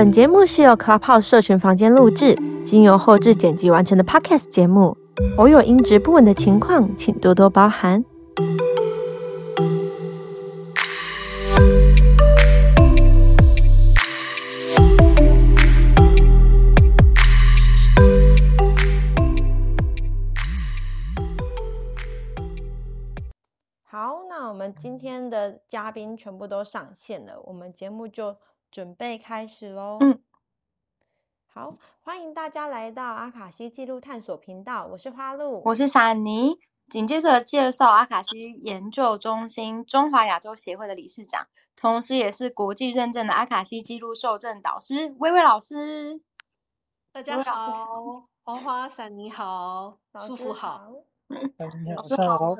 本节目是由 Clubhouse 社群房间录制，经由后置剪辑完成的 Podcast 节目，偶有音质不稳的情况，请多多包涵。好，那我们今天的嘉宾全部都上线了，我们节目就准备开始喽。嗯，好，欢迎大家来到阿卡西记录探索频道，我是花露，我是闪妮。紧接着介绍阿卡西研究中心中华亚洲协会的理事长，同时也是国际认证的阿卡西记录受证导师薇薇老师。大家好，花花闪你好，舒服好，老师好。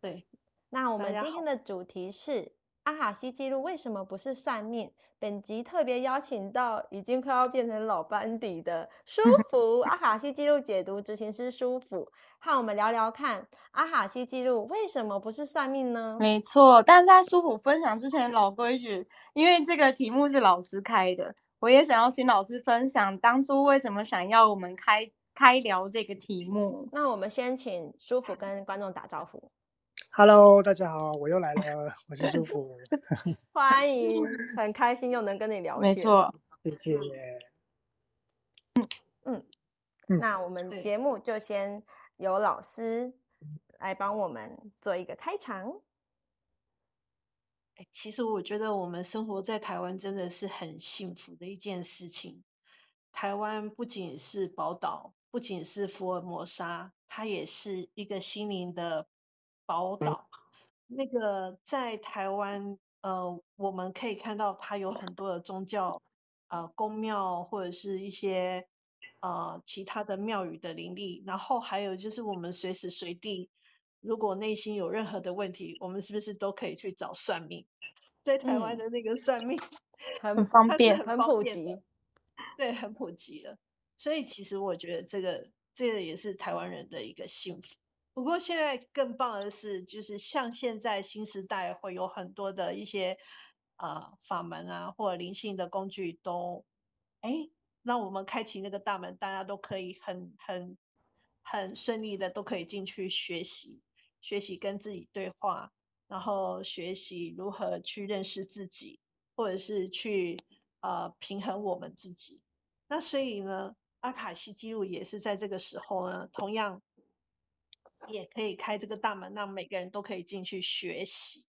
对。那我们今天的主题是阿卡西记录为什么不是算命？本集特别邀请到已经快要变成老班底的 舒服阿卡西记录解读执行师舒服，和我们聊聊看阿卡西记录为什么不是算命呢？没错，但在舒服分享之前，老规矩，因为这个题目是老师开的，我也想要请老师分享当初为什么想要我们开开聊这个题目。那我们先请舒服跟观众打招呼。Hello，大家好，我又来了，我是祝福，欢迎，很开心又能跟你聊天，没错，谢谢。嗯嗯，那我们节目就先由老师来帮我们做一个开场。其实我觉得我们生活在台湾真的是很幸福的一件事情。台湾不仅是宝岛，不仅是福尔摩沙，它也是一个心灵的。宝岛，那个在台湾，呃，我们可以看到它有很多的宗教，呃，宫庙或者是一些呃其他的庙宇的灵力，然后还有就是我们随时随地，如果内心有任何的问题，我们是不是都可以去找算命？在台湾的那个算命、嗯、很方便，很普及，对，很普及了。所以其实我觉得这个这个也是台湾人的一个幸福。不过现在更棒的是，就是像现在新时代会有很多的一些呃法门啊，或灵性的工具都，哎，让我们开启那个大门，大家都可以很很很顺利的都可以进去学习，学习跟自己对话，然后学习如何去认识自己，或者是去呃平衡我们自己。那所以呢，阿卡西记录也是在这个时候呢，同样。也可以开这个大门，让每个人都可以进去学习。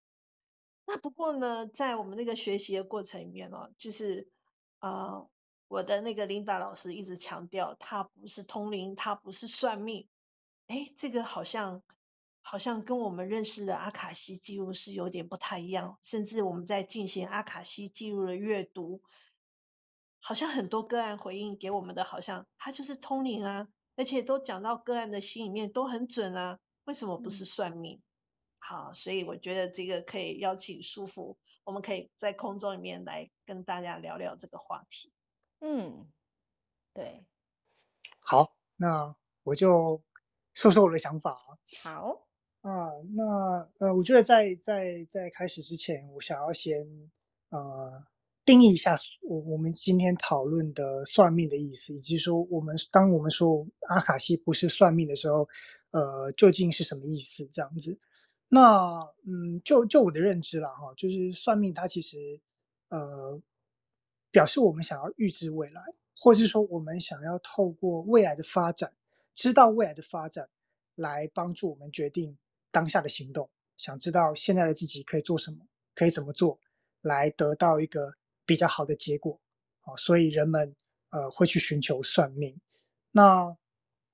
那不过呢，在我们那个学习的过程里面哦，就是呃，我的那个琳达老师一直强调，他不是通灵，他不是算命。哎，这个好像好像跟我们认识的阿卡西记录是有点不太一样。甚至我们在进行阿卡西记录的阅读，好像很多个案回应给我们的，好像他就是通灵啊。而且都讲到个案的心里面都很准啊，为什么不是算命？嗯、好，所以我觉得这个可以邀请舒服，我们可以在空中里面来跟大家聊聊这个话题。嗯，对，好，那我就说说我的想法啊。好啊，那呃，我觉得在在在开始之前，我想要先呃。定义一下我我们今天讨论的算命的意思，以及说我们当我们说阿卡西不是算命的时候，呃，究竟是什么意思？这样子，那嗯，就就我的认知了哈，就是算命它其实呃，表示我们想要预知未来，或是说我们想要透过未来的发展，知道未来的发展，来帮助我们决定当下的行动。想知道现在的自己可以做什么，可以怎么做，来得到一个。比较好的结果，啊，所以人们呃会去寻求算命。那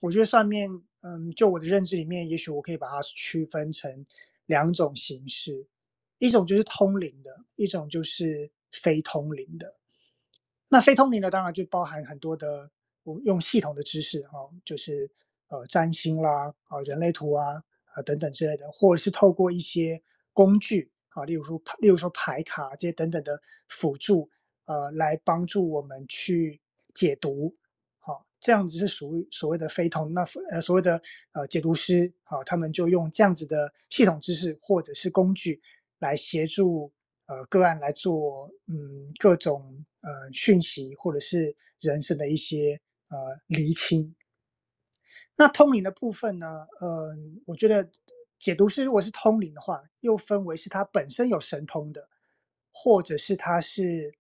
我觉得算命，嗯，就我的认知里面，也许我可以把它区分成两种形式，一种就是通灵的，一种就是非通灵的。那非通灵的当然就包含很多的我用系统的知识，哈，就是呃占星啦，啊人类图啊，啊等等之类的，或者是透过一些工具。啊，例如说，例如说牌卡这些等等的辅助，呃，来帮助我们去解读，好，这样子是属于所谓的非通。那呃，所谓的呃解读师，好，他们就用这样子的系统知识或者是工具来协助呃个案来做嗯各种呃讯息或者是人生的一些呃厘清。那通灵的部分呢，呃，我觉得解读是如果是通灵的话，又分为是它本身有神通的，或者是它是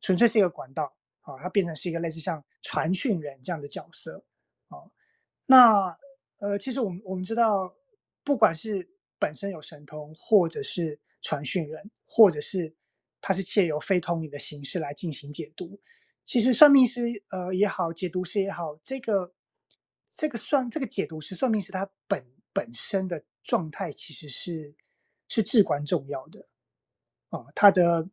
纯粹是一个管道，啊，它变成是一个类似像传讯人这样的角色，啊，那呃，其实我们我们知道，不管是本身有神通，或者是传讯人，或者是他是借由非通灵的形式来进行解读，其实算命师呃也好，解读师也好，这个。这个算这个解读是算命师他本本身的状态，其实是是至关重要的啊。他的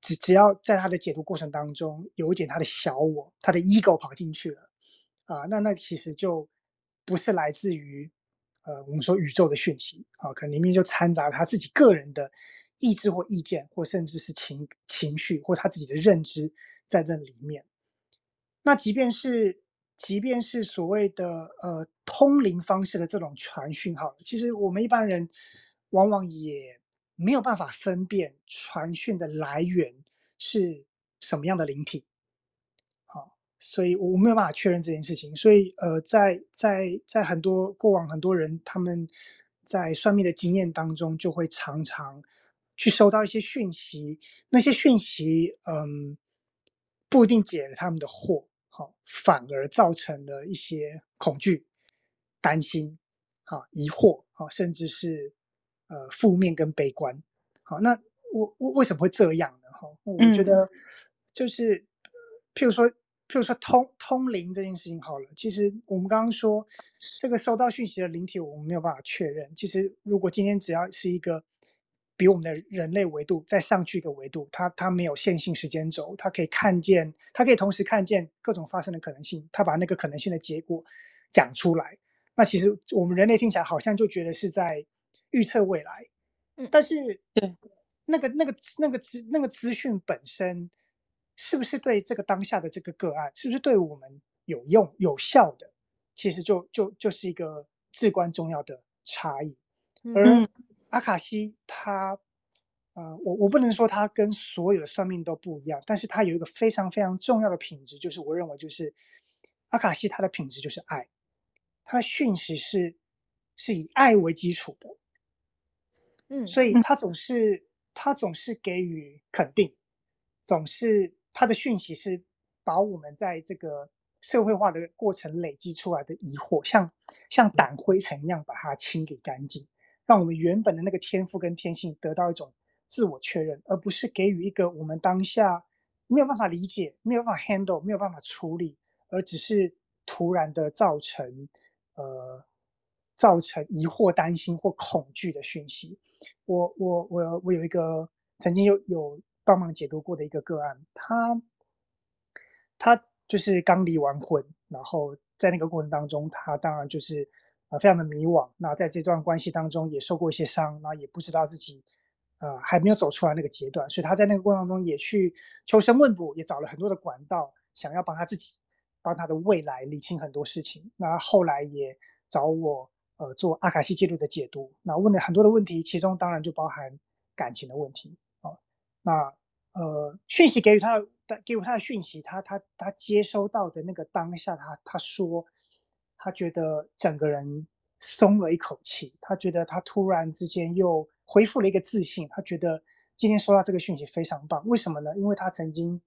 只只要在他的解读过程当中有一点他的小我，他的 ego 跑进去了啊，那那其实就不是来自于呃我们说宇宙的讯息啊，可能里面就掺杂他自己个人的意志或意见，或甚至是情情绪或他自己的认知在那里面。那即便是。即便是所谓的呃通灵方式的这种传讯号，其实我们一般人往往也没有办法分辨传讯的来源是什么样的灵体，好，所以我没有办法确认这件事情。所以呃，在在在很多过往很多人他们在算命的经验当中，就会常常去收到一些讯息，那些讯息嗯不一定解了他们的惑。好，反而造成了一些恐惧、担心、哈疑惑、哈甚至是呃负面跟悲观。好，那我我为什么会这样呢？哈，我觉得就是，譬如说，譬如说通通灵这件事情好了，其实我们刚刚说这个收到讯息的灵体，我们没有办法确认。其实如果今天只要是一个。比我们的人类维度再上去一个维度，它它没有线性时间轴，它可以看见，它可以同时看见各种发生的可能性，它把那个可能性的结果讲出来。那其实我们人类听起来好像就觉得是在预测未来，嗯，但是对那个那个那个资那个资讯本身是不是对这个当下的这个个案是不是对我们有用有效的，其实就就就是一个至关重要的差异，而。嗯阿卡西他，呃，我我不能说他跟所有的算命都不一样，但是他有一个非常非常重要的品质，就是我认为就是阿卡西他的品质就是爱，他的讯息是是以爱为基础的，嗯，所以他总是他总是给予肯定，总是他的讯息是把我们在这个社会化的过程累积出来的疑惑，像像掸灰尘一样把它清理干净。让我们原本的那个天赋跟天性得到一种自我确认，而不是给予一个我们当下没有办法理解、没有办法 handle、没有办法处理，而只是突然的造成呃造成疑惑、担心或恐惧的讯息。我我我我有一个曾经有有帮忙解读过的一个个案，他他就是刚离完婚，然后在那个过程当中，他当然就是。啊，非常的迷惘。那在这段关系当中也受过一些伤，那也不知道自己，呃，还没有走出来那个阶段，所以他在那个过程当中也去求神问卜，也找了很多的管道，想要帮他自己，帮他的未来理清很多事情。那后来也找我，呃，做阿卡西记录的解读。那问了很多的问题，其中当然就包含感情的问题。啊，那呃，讯息给予他的，给予他的讯息，他他他接收到的那个当下，他他说。他觉得整个人松了一口气，他觉得他突然之间又恢复了一个自信。他觉得今天收到这个讯息非常棒，为什么呢？因为他曾经，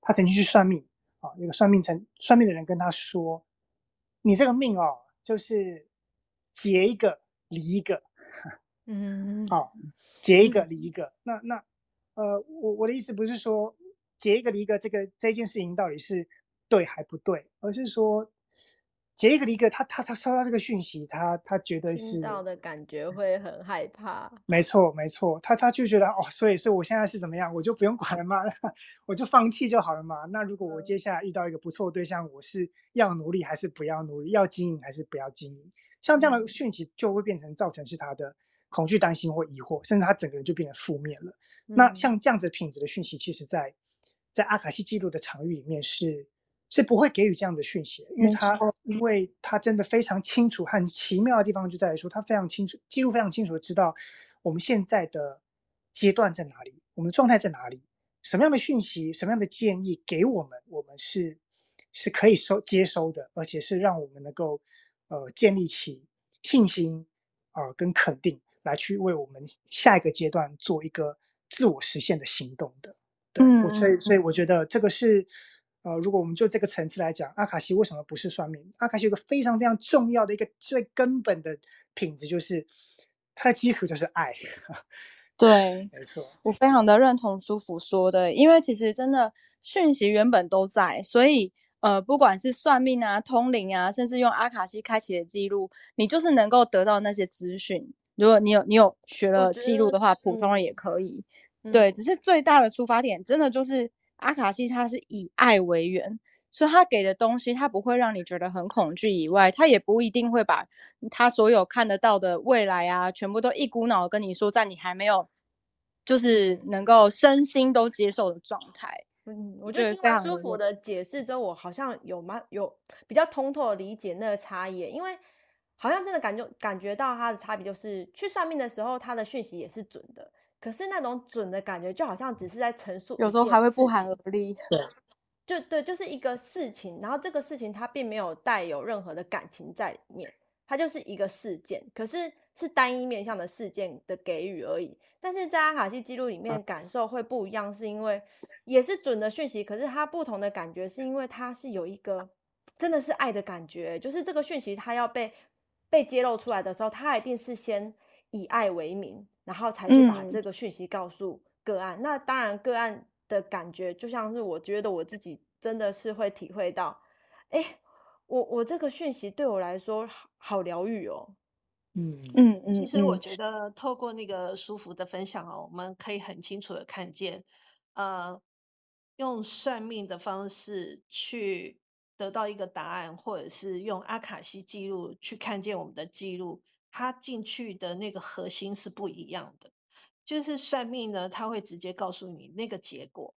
他曾经去算命啊，那个算命成算命的人跟他说：“你这个命哦，就是结一个离一个，嗯，好，结一个离一个。那那呃，我我的意思不是说结一个离一个这个这件事情到底是对还不对，而是说。”杰一个一个，他他他收到这个讯息，他他觉得是到的感觉会很害怕。没错没错，他他就觉得哦，所以所以我现在是怎么样，我就不用管了嘛？我就放弃就好了嘛。那如果我接下来遇到一个不错的对象，我是要努力还是不要努力？要经营还是不要经营？像这样的讯息就会变成造成是他的恐惧、担心或疑惑，甚至他整个人就变得负面了。嗯、那像这样子品质的讯息，其实在在阿卡西记录的场域里面是。是不会给予这样的讯息，因为他因为他真的非常清楚，很奇妙的地方就在于说，他非常清楚，记录非常清楚的知道我们现在的阶段在哪里，我们的状态在哪里，什么样的讯息、什么样的建议给我们，我们是是可以收接收的，而且是让我们能够呃建立起信心啊、呃、跟肯定，来去为我们下一个阶段做一个自我实现的行动的。对，嗯、所以所以我觉得这个是呃，如果我们就这个层次来讲，阿卡西为什么不是算命？阿卡西有个非常非常重要的一个最根本的品质，就是它的基础就是爱。对，没错，我非常的认同舒服说的，因为其实真的讯息原本都在，所以呃，不管是算命啊、通灵啊，甚至用阿卡西开启的记录，你就是能够得到那些资讯。如果你有你有学了记录的话，普通人也可以。嗯、对，只是最大的出发点，真的就是阿卡西，它是以爱为源。所以他给的东西，他不会让你觉得很恐惧，以外，他也不一定会把他所有看得到的未来啊，全部都一股脑跟你说，在你还没有就是能够身心都接受的状态。嗯，我觉得非常舒服的解释之后，我好像有蛮有比较通透的理解那个差异，因为好像真的感觉感觉到它的差别就是，去算命的时候，他的讯息也是准的，可是那种准的感觉，就好像只是在陈述，有时候还会不寒而栗。对。就对，就是一个事情，然后这个事情它并没有带有任何的感情在里面，它就是一个事件，可是是单一面向的事件的给予而已。但是在阿卡西记录里面感受会不一样，是因为也是准的讯息，可是它不同的感觉是因为它是有一个真的是爱的感觉，就是这个讯息它要被被揭露出来的时候，它一定是先以爱为名，然后才去把这个讯息告诉个案。嗯、那当然个案。的感觉就像是我觉得我自己真的是会体会到，哎，我我这个讯息对我来说好好疗愈哦。嗯嗯嗯。其实我觉得透过那个舒服的分享哦，我们可以很清楚的看见，呃，用算命的方式去得到一个答案，或者是用阿卡西记录去看见我们的记录，它进去的那个核心是不一样的。就是算命呢，他会直接告诉你那个结果，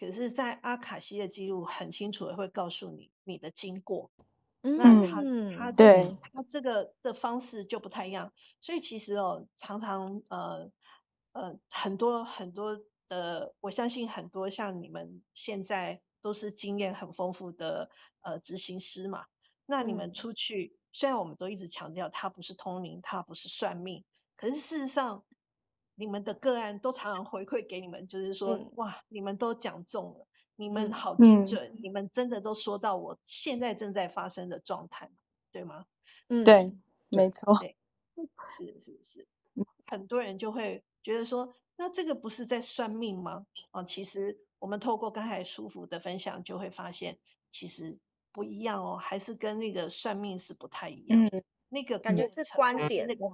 可是，在阿卡西的记录很清楚的会告诉你你的经过。嗯，那他他对他这个的方式就不太一样，所以其实哦，常常呃呃很多很多的，我相信很多像你们现在都是经验很丰富的呃执行师嘛，那你们出去，虽然我们都一直强调它不是通灵，它不是算命，可是事实上。你们的个案都常常回馈给你们，就是说，嗯、哇，你们都讲中了，你们好精准，嗯、你们真的都说到我现在正在发生的状态，对吗？嗯，对，没错，对，是是是，很多人就会觉得说，那这个不是在算命吗？哦，其实我们透过刚才舒服的分享，就会发现其实不一样哦，还是跟那个算命是不太一样，嗯、那个感觉是观点那个。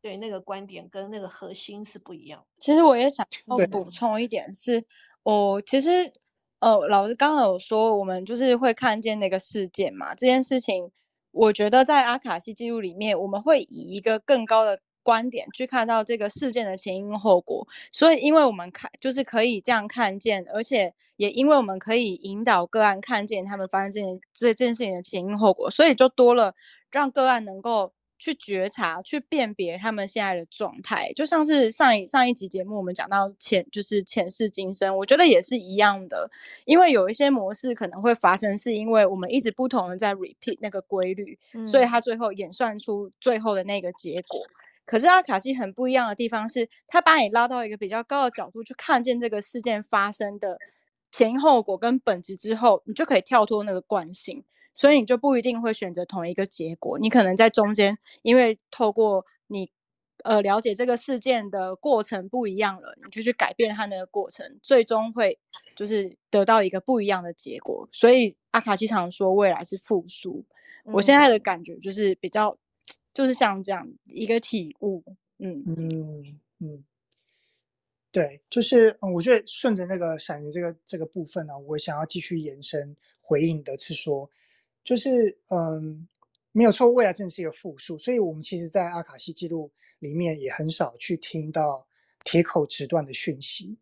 对，那个观点跟那个核心是不一样。其实我也想要补充一点是，哦，其实呃，老师刚刚有说，我们就是会看见那个事件嘛。这件事情，我觉得在阿卡西记录里面，我们会以一个更高的观点去看到这个事件的前因后果。所以，因为我们看，就是可以这样看见，而且也因为我们可以引导个案看见他们发生这件这件事情的前因后果，所以就多了让个案能够。去觉察、去辨别他们现在的状态，就像是上一上一集节目我们讲到前，就是前世今生，我觉得也是一样的。因为有一些模式可能会发生，是因为我们一直不同的在 repeat 那个规律，嗯、所以它最后演算出最后的那个结果。可是阿卡西很不一样的地方是，他把你拉到一个比较高的角度去看见这个事件发生的前因后果跟本质之后，你就可以跳脱那个惯性。所以你就不一定会选择同一个结果，你可能在中间，因为透过你呃了解这个事件的过程不一样了，你就去改变它那个过程，最终会就是得到一个不一样的结果。所以阿卡西常说未来是复数，嗯、我现在的感觉就是比较就是像这样一个体悟，嗯嗯嗯，对，就是我觉得顺着那个闪灵这个这个部分呢、啊，我想要继续延伸回应的是说。就是嗯，没有错，未来真的是一个复数，所以我们其实，在阿卡西记录里面也很少去听到铁口直断的讯息。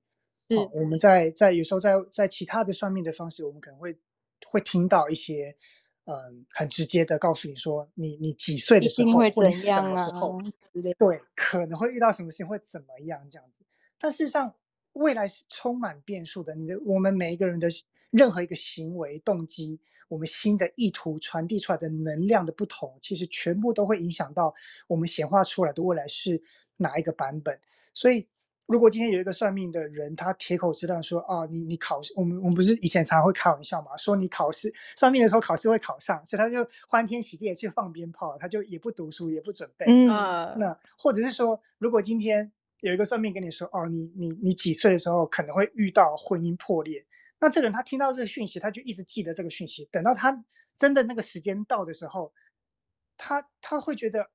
是，我们在在有时候在在其他的算命的方式，我们可能会会听到一些嗯很直接的告诉你说，你你几岁的时候会怎样啊？对，可能会遇到什么事情会怎么样这样子。但事实上，未来是充满变数的。你的我们每一个人的任何一个行为动机，我们新的意图传递出来的能量的不同，其实全部都会影响到我们显化出来的未来是哪一个版本。所以，如果今天有一个算命的人，他铁口直断说：“啊，你你考试，我们我们不是以前常常会开玩笑嘛，说你考试算命的时候考试会考上，所以他就欢天喜地的去放鞭炮，他就也不读书，也不准备。”嗯，那或者是说，如果今天有一个算命跟你说：“哦，你你你几岁的时候可能会遇到婚姻破裂？”那这个人他听到这个讯息，他就一直记得这个讯息，等到他真的那个时间到的时候，他他会觉得，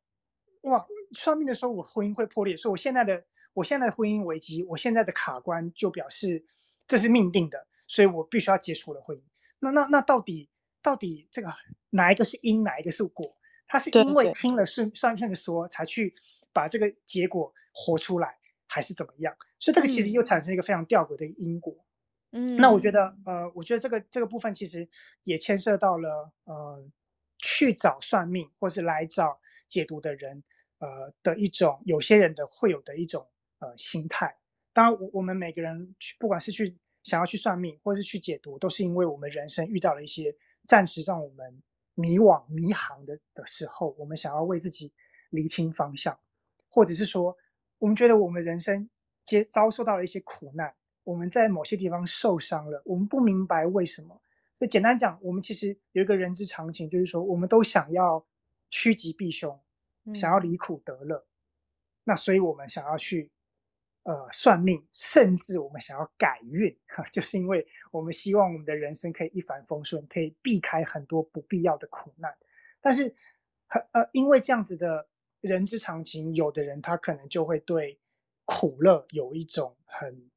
哇，算命的时候我婚姻会破裂，所以我现在的。我现在的婚姻危机，我现在的卡关就表示这是命定的，所以我必须要结束了婚姻。那那那到底到底这个哪一个是因，哪一个是果？他是因为听了算算命的说才去把这个结果活出来，还是怎么样？所以这个其实又产生一个非常吊诡的因果。嗯，那我觉得呃，我觉得这个这个部分其实也牵涉到了呃，去找算命或是来找解读的人呃的一种，有些人的会有的一种。呃，心态。当然，我我们每个人去，不管是去想要去算命，或是去解读，都是因为我们人生遇到了一些暂时让我们迷惘、迷航的的时候，我们想要为自己厘清方向，或者是说，我们觉得我们人生接遭受到了一些苦难，我们在某些地方受伤了，我们不明白为什么。所以简单讲，我们其实有一个人之常情，就是说，我们都想要趋吉避凶，想要离苦得乐。嗯、那所以我们想要去。呃，算命，甚至我们想要改运，哈，就是因为我们希望我们的人生可以一帆风顺，可以避开很多不必要的苦难。但是，呃，因为这样子的人之常情，有的人他可能就会对苦乐有一种很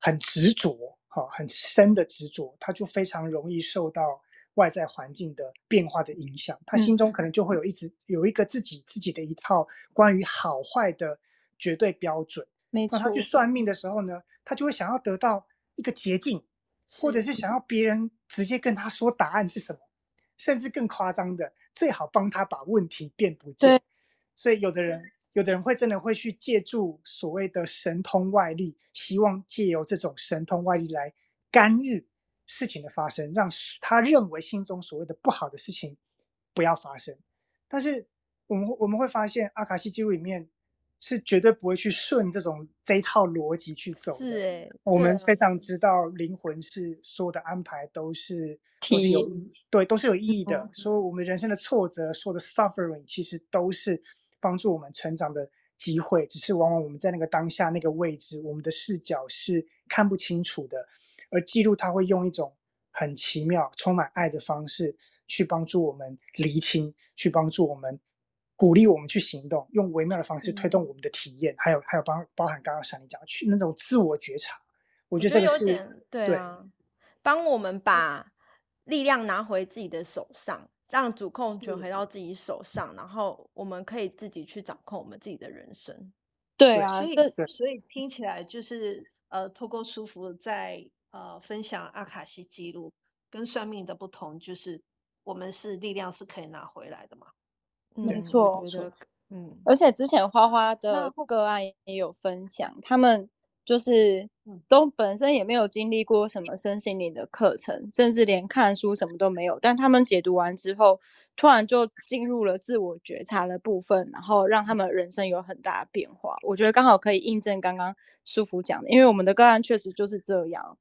很执着，哈，很深的执着，他就非常容易受到外在环境的变化的影响，他心中可能就会有一直有一个自己自己的一套关于好坏的绝对标准。那他去算命的时候呢，他就会想要得到一个捷径，或者是想要别人直接跟他说答案是什么，甚至更夸张的，最好帮他把问题变不见。所以有的人，有的人会真的会去借助所谓的神通外力，希望借由这种神通外力来干预事情的发生，让他认为心中所谓的不好的事情不要发生。但是我们我们会发现，阿卡西记录里面。是绝对不会去顺这种这一套逻辑去走的。是哎，我们非常知道灵魂是所有的安排都是都是有意，对，都是有意义的。所以我们人生的挫折，所有的 suffering，其实都是帮助我们成长的机会。只是往往我们在那个当下那个位置，我们的视角是看不清楚的。而记录它会用一种很奇妙、充满爱的方式去帮助我们厘清，去帮助我们。鼓励我们去行动，用微妙的方式推动我们的体验，嗯、还有还有包包含刚刚闪妮讲的去那种自我觉察，我觉得这个是对啊，帮我们把力量拿回自己的手上，让主控权回到自己手上，然后我们可以自己去掌控我们自己的人生。对啊，所以所以听起来就是呃，透过舒服在呃分享阿卡西记录跟算命的不同，就是我们是力量是可以拿回来的嘛。没错，嗯，而且之前花花的个案也有分享，他们就是都本身也没有经历过什么身心灵的课程，甚至连看书什么都没有，但他们解读完之后，突然就进入了自我觉察的部分，然后让他们人生有很大的变化。我觉得刚好可以印证刚刚舒福讲的，因为我们的个案确实就是这样，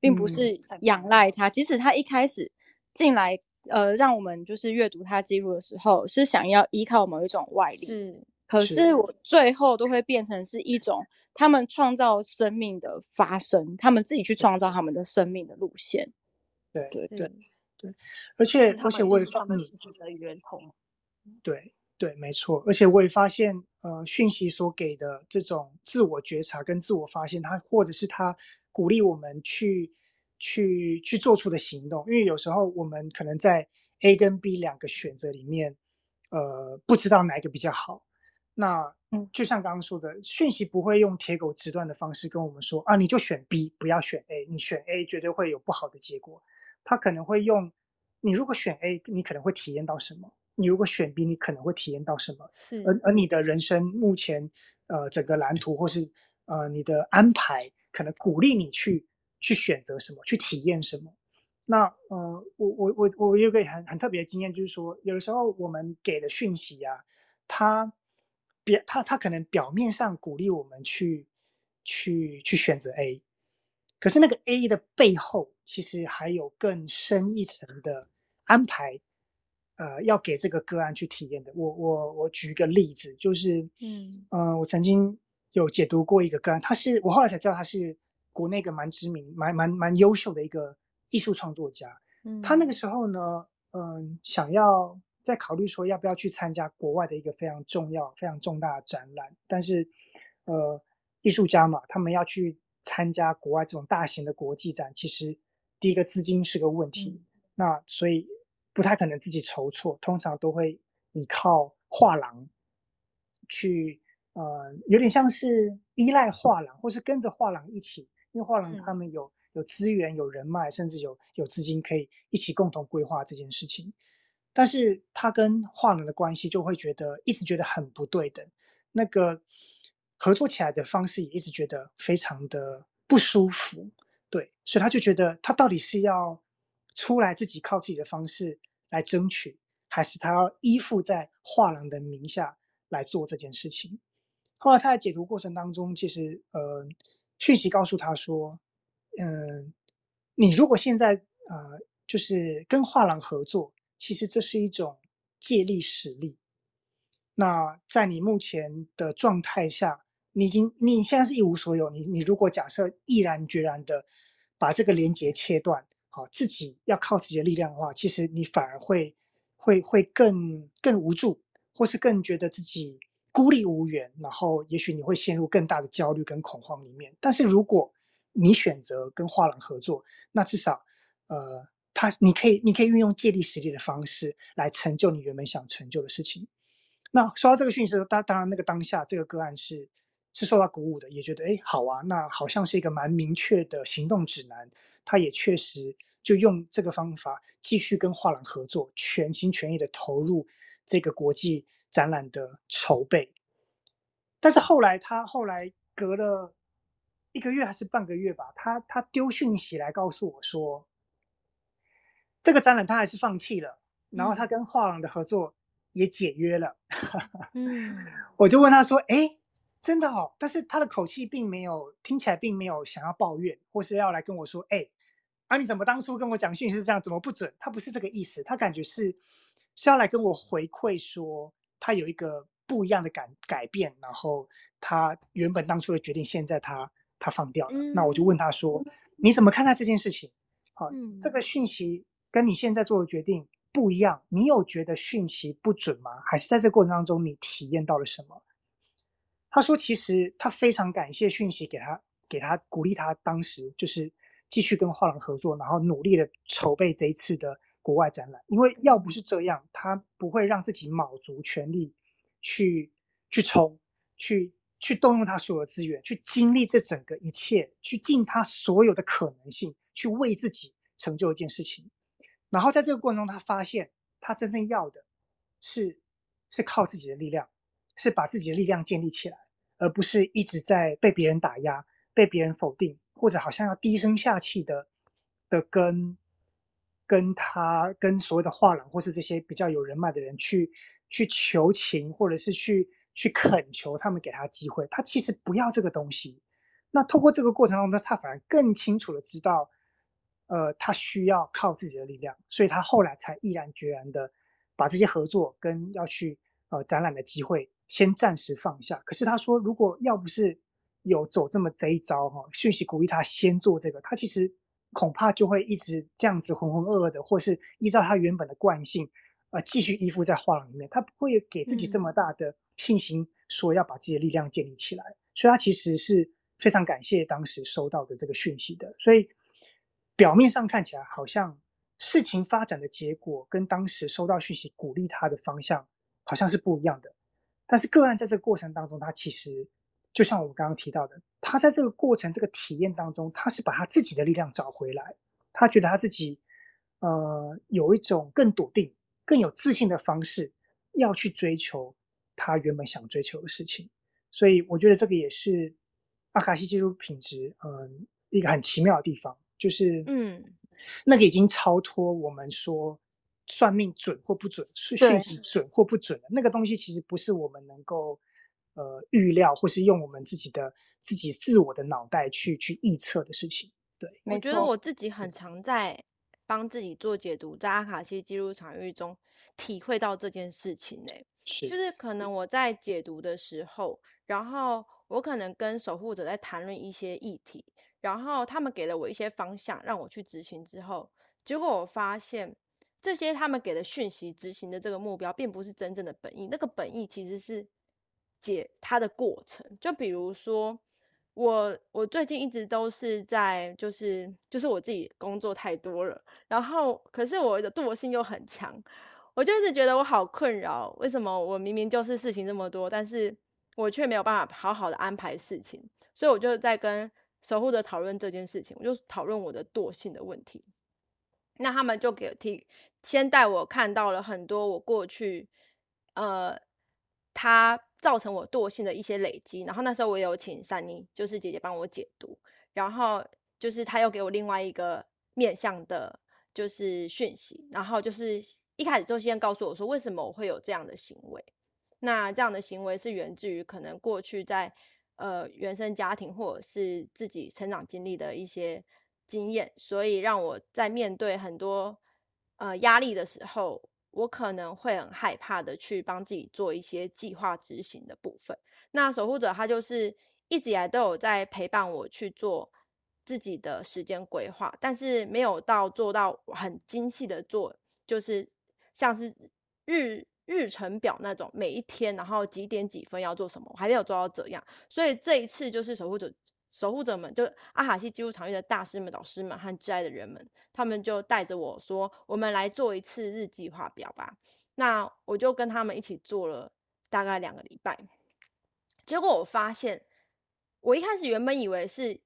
并不是仰赖他，即使他一开始进来。呃，让我们就是阅读他记录的时候，是想要依靠某一种外力，是。可是我最后都会变成是一种他们创造生命的发生，他们自己去创造他们的生命的路线。对对对对，而且而且我也发现，对对，没错。而且我也发现，呃，讯息所给的这种自我觉察跟自我发现，他或者是他鼓励我们去。去去做出的行动，因为有时候我们可能在 A 跟 B 两个选择里面，呃，不知道哪一个比较好。那嗯，就像刚刚说的，讯息不会用铁口直断的方式跟我们说啊，你就选 B，不要选 A，你选 A 绝对会有不好的结果。他可能会用，你如果选 A，你可能会体验到什么？你如果选 B，你可能会体验到什么？是。而而你的人生目前，呃，整个蓝图或是呃你的安排。可能鼓励你去去选择什么，去体验什么。那呃，我我我我有个很很特别的经验，就是说，有的时候我们给的讯息啊，它表它它可能表面上鼓励我们去去去选择 A，可是那个 A 的背后，其实还有更深一层的安排，呃，要给这个个案去体验的。我我我举一个例子，就是嗯嗯、呃，我曾经有解读过一个个案，他是我后来才知道他是国内一个蛮知名、蛮蛮蛮优秀的一个。艺术创作家，嗯，他那个时候呢，嗯，想要在考虑说要不要去参加国外的一个非常重要、非常重大的展览，但是，呃，艺术家嘛，他们要去参加国外这种大型的国际展，其实第一个资金是个问题，嗯，那所以不太可能自己筹措，通常都会依靠画廊去，呃，有点像是依赖画廊，或是跟着画廊一起，因为画廊他们有。嗯有资源、有人脉，甚至有有资金，可以一起共同规划这件事情。但是他跟画廊的关系就会觉得一直觉得很不对等，那个合作起来的方式也一直觉得非常的不舒服。对，所以他就觉得他到底是要出来自己靠自己的方式来争取，还是他要依附在画廊的名下来做这件事情？后来他在解读过程当中，其实呃，讯息告诉他说。嗯，你如果现在呃，就是跟画廊合作，其实这是一种借力使力。那在你目前的状态下，你已经你现在是一无所有。你你如果假设毅然决然的把这个连接切断，好，自己要靠自己的力量的话，其实你反而会会会更更无助，或是更觉得自己孤立无援，然后也许你会陷入更大的焦虑跟恐慌里面。但是如果你选择跟画廊合作，那至少，呃，他你可以你可以运用借力使力的方式来成就你原本想成就的事情。那收到这个讯息时候，当当然那个当下这个个案是是受到鼓舞的，也觉得哎好啊，那好像是一个蛮明确的行动指南。他也确实就用这个方法继续跟画廊合作，全心全意的投入这个国际展览的筹备。但是后来他后来隔了。一个月还是半个月吧，他他丢讯息来告诉我说，这个展览他还是放弃了，然后他跟画廊的合作也解约了。嗯，我就问他说：“哎，真的哦？”但是他的口气并没有听起来并没有想要抱怨，或是要来跟我说：“哎，啊你怎么当初跟我讲讯息是这样，怎么不准？”他不是这个意思，他感觉是是要来跟我回馈说他有一个不一样的改改变，然后他原本当初的决定，现在他。他放掉了，那我就问他说：“你怎么看待这件事情？好，这个讯息跟你现在做的决定不一样，你有觉得讯息不准吗？还是在这个过程当中你体验到了什么？”他说：“其实他非常感谢讯息给他，给他鼓励他，当时就是继续跟画廊合作，然后努力的筹备这一次的国外展览。因为要不是这样，他不会让自己卯足全力去去冲去。”去动用他所有的资源，去经历这整个一切，去尽他所有的可能性，去为自己成就一件事情。然后在这个过程中，他发现他真正要的是是靠自己的力量，是把自己的力量建立起来，而不是一直在被别人打压、被别人否定，或者好像要低声下气的的跟跟他跟所谓的画廊或是这些比较有人脉的人去去求情，或者是去。去恳求他们给他机会，他其实不要这个东西。那透过这个过程当中，他反而更清楚的知道，呃，他需要靠自己的力量，所以他后来才毅然决然的把这些合作跟要去呃展览的机会先暂时放下。可是他说，如果要不是有走这么这一招哈，讯息鼓励他先做这个，他其实恐怕就会一直这样子浑浑噩噩的，或是依照他原本的惯性，呃，继续依附在画廊里面，他不会给自己这么大的。信心说要把自己的力量建立起来，所以他其实是非常感谢当时收到的这个讯息的。所以表面上看起来好像事情发展的结果跟当时收到讯息鼓励他的方向好像是不一样的，但是个案在这个过程当中，他其实就像我们刚刚提到的，他在这个过程这个体验当中，他是把他自己的力量找回来，他觉得他自己呃有一种更笃定、更有自信的方式要去追求。他原本想追求的事情，所以我觉得这个也是，阿卡西记录品质，嗯，一个很奇妙的地方，就是嗯，那个已经超脱我们说算命准或不准，讯息准或不准的那个东西，其实不是我们能够呃预料或是用我们自己的自己自我的脑袋去去预测的事情。对，我觉得我自己很常在帮自己做解读，在阿卡西记录场域中体会到这件事情呢、欸，是，就是可能我在解读的时候，然后。我可能跟守护者在谈论一些议题，然后他们给了我一些方向，让我去执行之后，结果我发现这些他们给的讯息、执行的这个目标，并不是真正的本意。那个本意其实是解它的过程。就比如说，我我最近一直都是在，就是就是我自己工作太多了，然后可是我的惰性又很强，我就一直觉得我好困扰。为什么我明明就是事情这么多，但是我却没有办法好好的安排事情，所以我就在跟守护者讨论这件事情，我就讨论我的惰性的问题。那他们就给提，先带我看到了很多我过去，呃，他造成我惰性的一些累积。然后那时候我有请珊妮，就是姐姐帮我解读，然后就是她又给我另外一个面向的，就是讯息。然后就是一开始就先告诉我说，为什么我会有这样的行为。那这样的行为是源自于可能过去在呃原生家庭或者是自己成长经历的一些经验，所以让我在面对很多呃压力的时候，我可能会很害怕的去帮自己做一些计划执行的部分。那守护者他就是一直以来都有在陪伴我去做自己的时间规划，但是没有到做到很精细的做，就是像是日。日程表那种，每一天，然后几点几分要做什么，我还没有做到这样。所以这一次就是守护者，守护者们，就阿卡西记录场域的大师们、导师们和挚爱的人们，他们就带着我说：“我们来做一次日计划表吧。”那我就跟他们一起做了大概两个礼拜。结果我发现，我一开始原本以为是，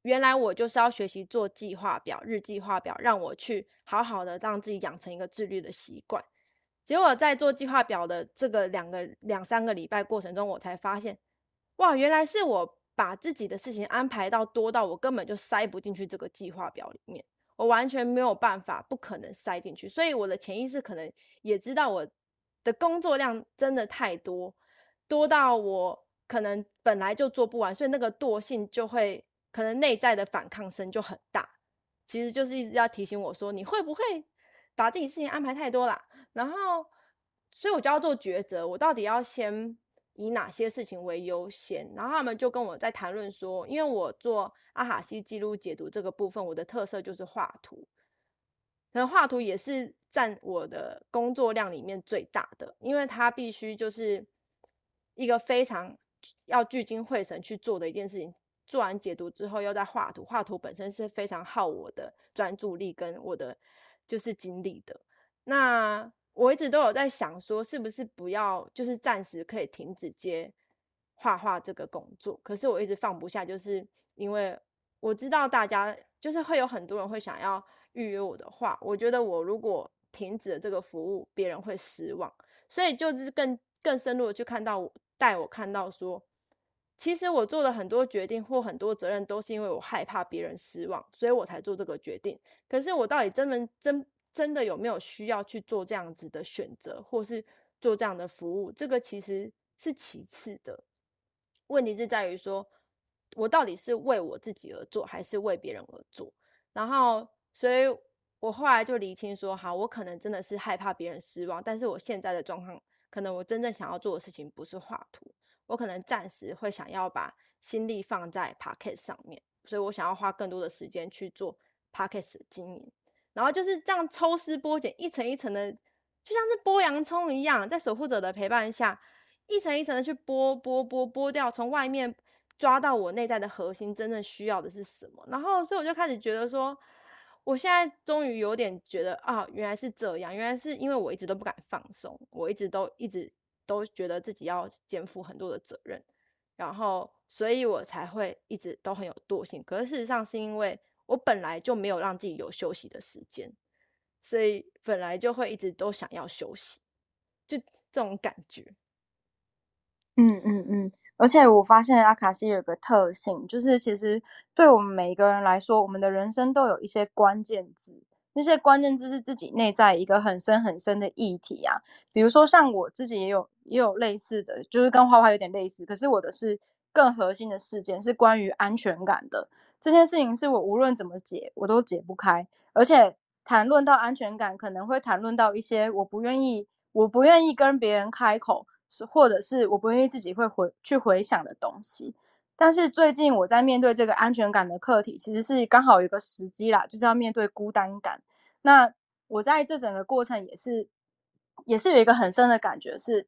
原来我就是要学习做计划表、日计划表，让我去好好的让自己养成一个自律的习惯。结果在做计划表的这个两个两三个礼拜过程中，我才发现，哇，原来是我把自己的事情安排到多到我根本就塞不进去这个计划表里面，我完全没有办法，不可能塞进去。所以我的潜意识可能也知道我的工作量真的太多，多到我可能本来就做不完，所以那个惰性就会可能内在的反抗声就很大。其实就是一直要提醒我说，你会不会把自己事情安排太多啦？然后，所以我就要做抉择，我到底要先以哪些事情为优先？然后他们就跟我在谈论说，因为我做阿卡西记录解读这个部分，我的特色就是画图，可能画图也是占我的工作量里面最大的，因为它必须就是一个非常要聚精会神去做的一件事情。做完解读之后，又在画图，画图本身是非常耗我的专注力跟我的就是精力的。那我一直都有在想，说是不是不要，就是暂时可以停止接画画这个工作。可是我一直放不下，就是因为我知道大家就是会有很多人会想要预约我的画，我觉得我如果停止了这个服务，别人会失望。所以就是更更深入的去看到我，带我看到说，其实我做了很多决定或很多责任，都是因为我害怕别人失望，所以我才做这个决定。可是我到底真的真？真的有没有需要去做这样子的选择，或是做这样的服务？这个其实是其次的。问题是在于说，我到底是为我自己而做，还是为别人而做？然后，所以我后来就厘清说，好，我可能真的是害怕别人失望，但是我现在的状况，可能我真正想要做的事情不是画图，我可能暂时会想要把心力放在 Podcast 上面，所以我想要花更多的时间去做 Podcast 的经营。然后就是这样抽丝剥茧，一层一层的，就像是剥洋葱一样，在守护者的陪伴下，一层一层的去剥剥剥剥掉，从外面抓到我内在的核心，真正需要的是什么。然后，所以我就开始觉得说，我现在终于有点觉得啊，原来是这样，原来是因为我一直都不敢放松，我一直都一直都觉得自己要肩负很多的责任，然后，所以我才会一直都很有惰性。可是事实上是因为。我本来就没有让自己有休息的时间，所以本来就会一直都想要休息，就这种感觉。嗯嗯嗯，而且我发现阿卡西有个特性，就是其实对我们每一个人来说，我们的人生都有一些关键字，那些关键字是自己内在一个很深很深的议题啊。比如说像我自己也有也有类似的，就是跟花花有点类似，可是我的是更核心的事件，是关于安全感的。这件事情是我无论怎么解，我都解不开，而且谈论到安全感，可能会谈论到一些我不愿意，我不愿意跟别人开口。是，或者是我不愿意自己会回去回想的东西，但是最近我在面对这个安全感的课题，其实是刚好有一个时机啦，就是要面对孤单感。那我在这整个过程也是，也是有一个很深的感觉是，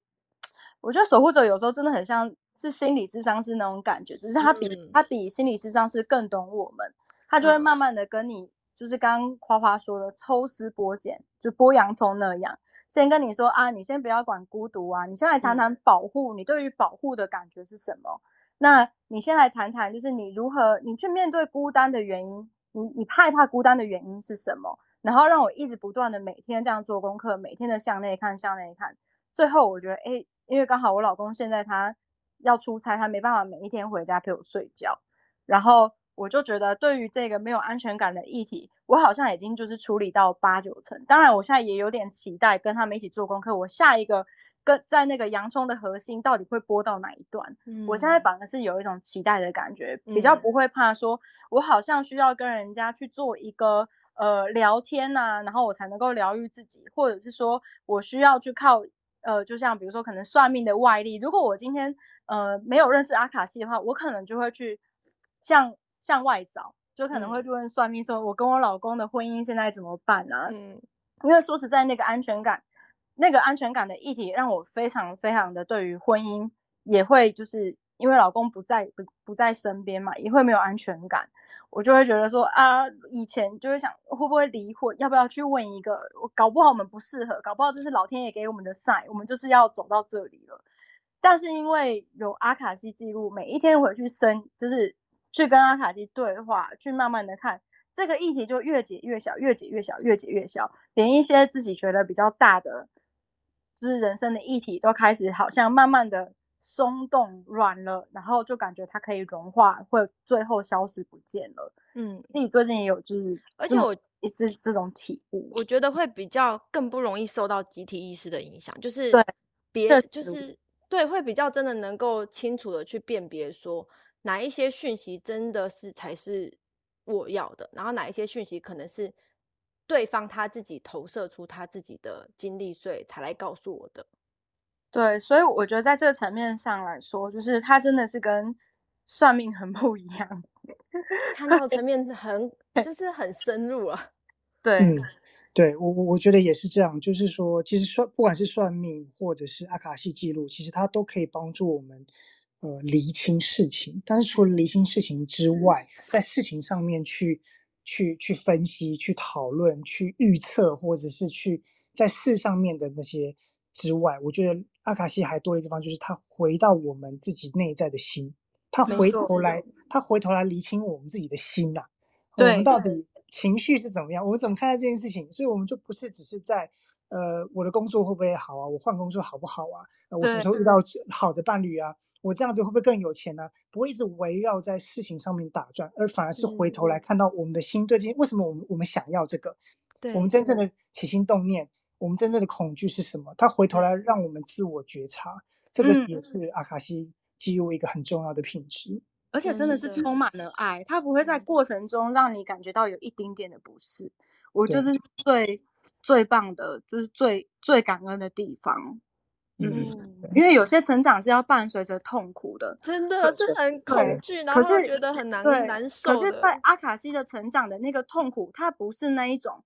我觉得守护者有时候真的很像是心理智商是那种感觉，只是他比、嗯、他比心理智商是更懂我们，他就会慢慢的跟你，就是刚刚花花说的抽丝剥茧，就剥洋葱那样。先跟你说啊，你先不要管孤独啊，你先来谈谈保护。你对于保护的感觉是什么？嗯、那你先来谈谈，就是你如何你去面对孤单的原因，你你害怕孤单的原因是什么？然后让我一直不断的每天这样做功课，每天的向内看，向内看。最后我觉得，哎，因为刚好我老公现在他要出差，他没办法每一天回家陪我睡觉，然后。我就觉得，对于这个没有安全感的议题，我好像已经就是处理到八九成。当然，我现在也有点期待跟他们一起做功课。我下一个跟在那个洋葱的核心到底会播到哪一段？嗯，我现在反而是有一种期待的感觉，比较不会怕说，我好像需要跟人家去做一个呃聊天呐、啊，然后我才能够疗愈自己，或者是说我需要去靠呃，就像比如说可能算命的外力。如果我今天呃没有认识阿卡西的话，我可能就会去向。向外找，就可能会去问算命说，我跟我老公的婚姻现在怎么办啊？嗯，因为说实在，那个安全感，那个安全感的议题，让我非常非常的对于婚姻也会就是因为老公不在不不在身边嘛，也会没有安全感。我就会觉得说啊，以前就会想会不会离婚，要不要去问一个？我搞不好我们不适合，搞不好这是老天爷给我们的 sign，我们就是要走到这里了。但是因为有阿卡西记录，每一天回去生就是。去跟阿卡西对话，去慢慢的看这个议题，就越解越小，越解越小，越解越小，连一些自己觉得比较大的，就是人生的议题，都开始好像慢慢的松动软了，然后就感觉它可以融化，会最后消失不见了。嗯，自己最近也有就是，而且我这这种体悟，我觉得会比较更不容易受到集体意识的影响，就是对别就是对，会比较真的能够清楚的去辨别说。哪一些讯息真的是才是我要的？然后哪一些讯息可能是对方他自己投射出他自己的经历，所以才来告诉我的。对，所以我觉得在这个层面上来说，就是他真的是跟算命很不一样，看到层面很 就是很深入啊。对，嗯，对我我我觉得也是这样，就是说，其实算不管是算命或者是阿卡西记录，其实它都可以帮助我们。呃，厘清事情，但是除了厘清事情之外，在事情上面去去去分析、去讨论、去预测，或者是去在事上面的那些之外，我觉得阿卡西还多的地方就是他回到我们自己内在的心，他回头来，他回头来厘清我们自己的心呐、啊，我们到底情绪是怎么样，我们怎么看待这件事情，所以我们就不是只是在呃，我的工作会不会好啊，我换工作好不好啊，呃、我什么时候遇到好的伴侣啊？我这样子会不会更有钱呢？不会一直围绕在事情上面打转，而反而是回头来看到我们的心对这些，为什么我们我们想要这个？对，我们真正的起心动念，我们真正的恐惧是什么？他回头来让我们自我觉察，这个也是阿卡西记录一个很重要的品质，而且真的是充满了爱，他不会在过程中让你感觉到有一丁点的不适。我就是最最棒的，就是最最感恩的地方。嗯，因为有些成长是要伴随着痛苦的，真的是很恐惧，然后觉得很难难受。可是，在阿卡西的成长的那个痛苦，它不是那一种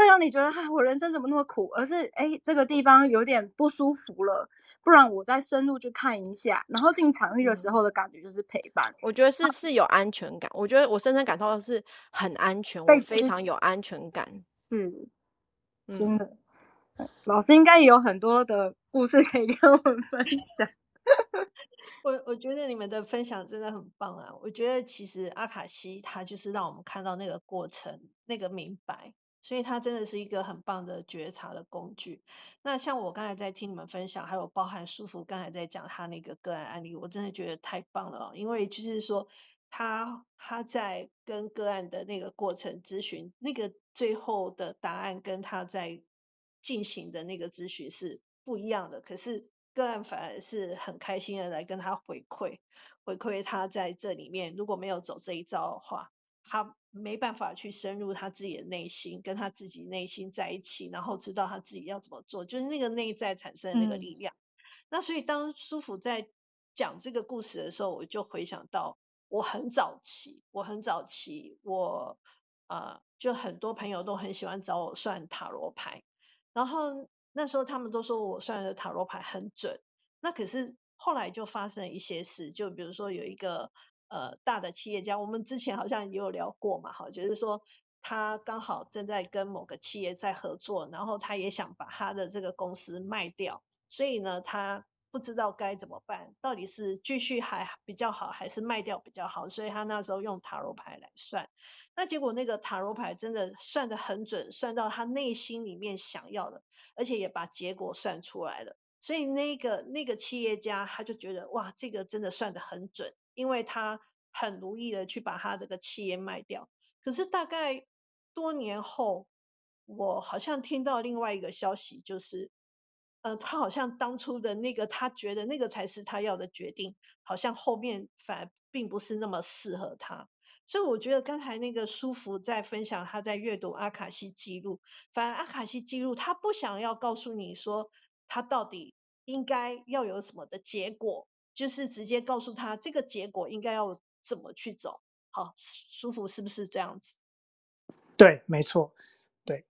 会让你觉得，哎，我人生怎么那么苦，而是，哎，这个地方有点不舒服了，不然我再深入去看一下。然后进场域的时候的感觉就是陪伴，我觉得是是有安全感。我觉得我深深感受到的是很安全，我非常有安全感，是真的。老师应该也有很多的故事可以 跟我们分享。我我觉得你们的分享真的很棒啊！我觉得其实阿卡西他就是让我们看到那个过程，那个明白。所以它真的是一个很棒的觉察的工具。那像我刚才在听你们分享，还有包含舒服刚才在讲他那个个案案例，我真的觉得太棒了，因为就是说他他在跟个案的那个过程咨询，那个最后的答案跟他在进行的那个咨询是不一样的，可是个案反而是很开心的来跟他回馈，回馈他在这里面如果没有走这一招的话，他。没办法去深入他自己的内心，跟他自己内心在一起，然后知道他自己要怎么做，就是那个内在产生的那个力量。嗯、那所以当舒服在讲这个故事的时候，我就回想到我很早期，我很早期，我啊、呃，就很多朋友都很喜欢找我算塔罗牌，然后那时候他们都说我算的塔罗牌很准。那可是后来就发生了一些事，就比如说有一个。呃，大的企业家，我们之前好像也有聊过嘛，哈，就是说他刚好正在跟某个企业在合作，然后他也想把他的这个公司卖掉，所以呢，他不知道该怎么办，到底是继续还比较好，还是卖掉比较好，所以他那时候用塔罗牌来算，那结果那个塔罗牌真的算得很准，算到他内心里面想要的，而且也把结果算出来了，所以那个那个企业家他就觉得哇，这个真的算得很准。因为他很如意的去把他这个企业卖掉，可是大概多年后，我好像听到另外一个消息，就是，呃，他好像当初的那个他觉得那个才是他要的决定，好像后面反而并不是那么适合他。所以我觉得刚才那个舒服在分享他在阅读阿卡西记录，反而阿卡西记录他不想要告诉你说他到底应该要有什么的结果。就是直接告诉他这个结果应该要怎么去走，好，舒服是不是这样子？对，没错，对，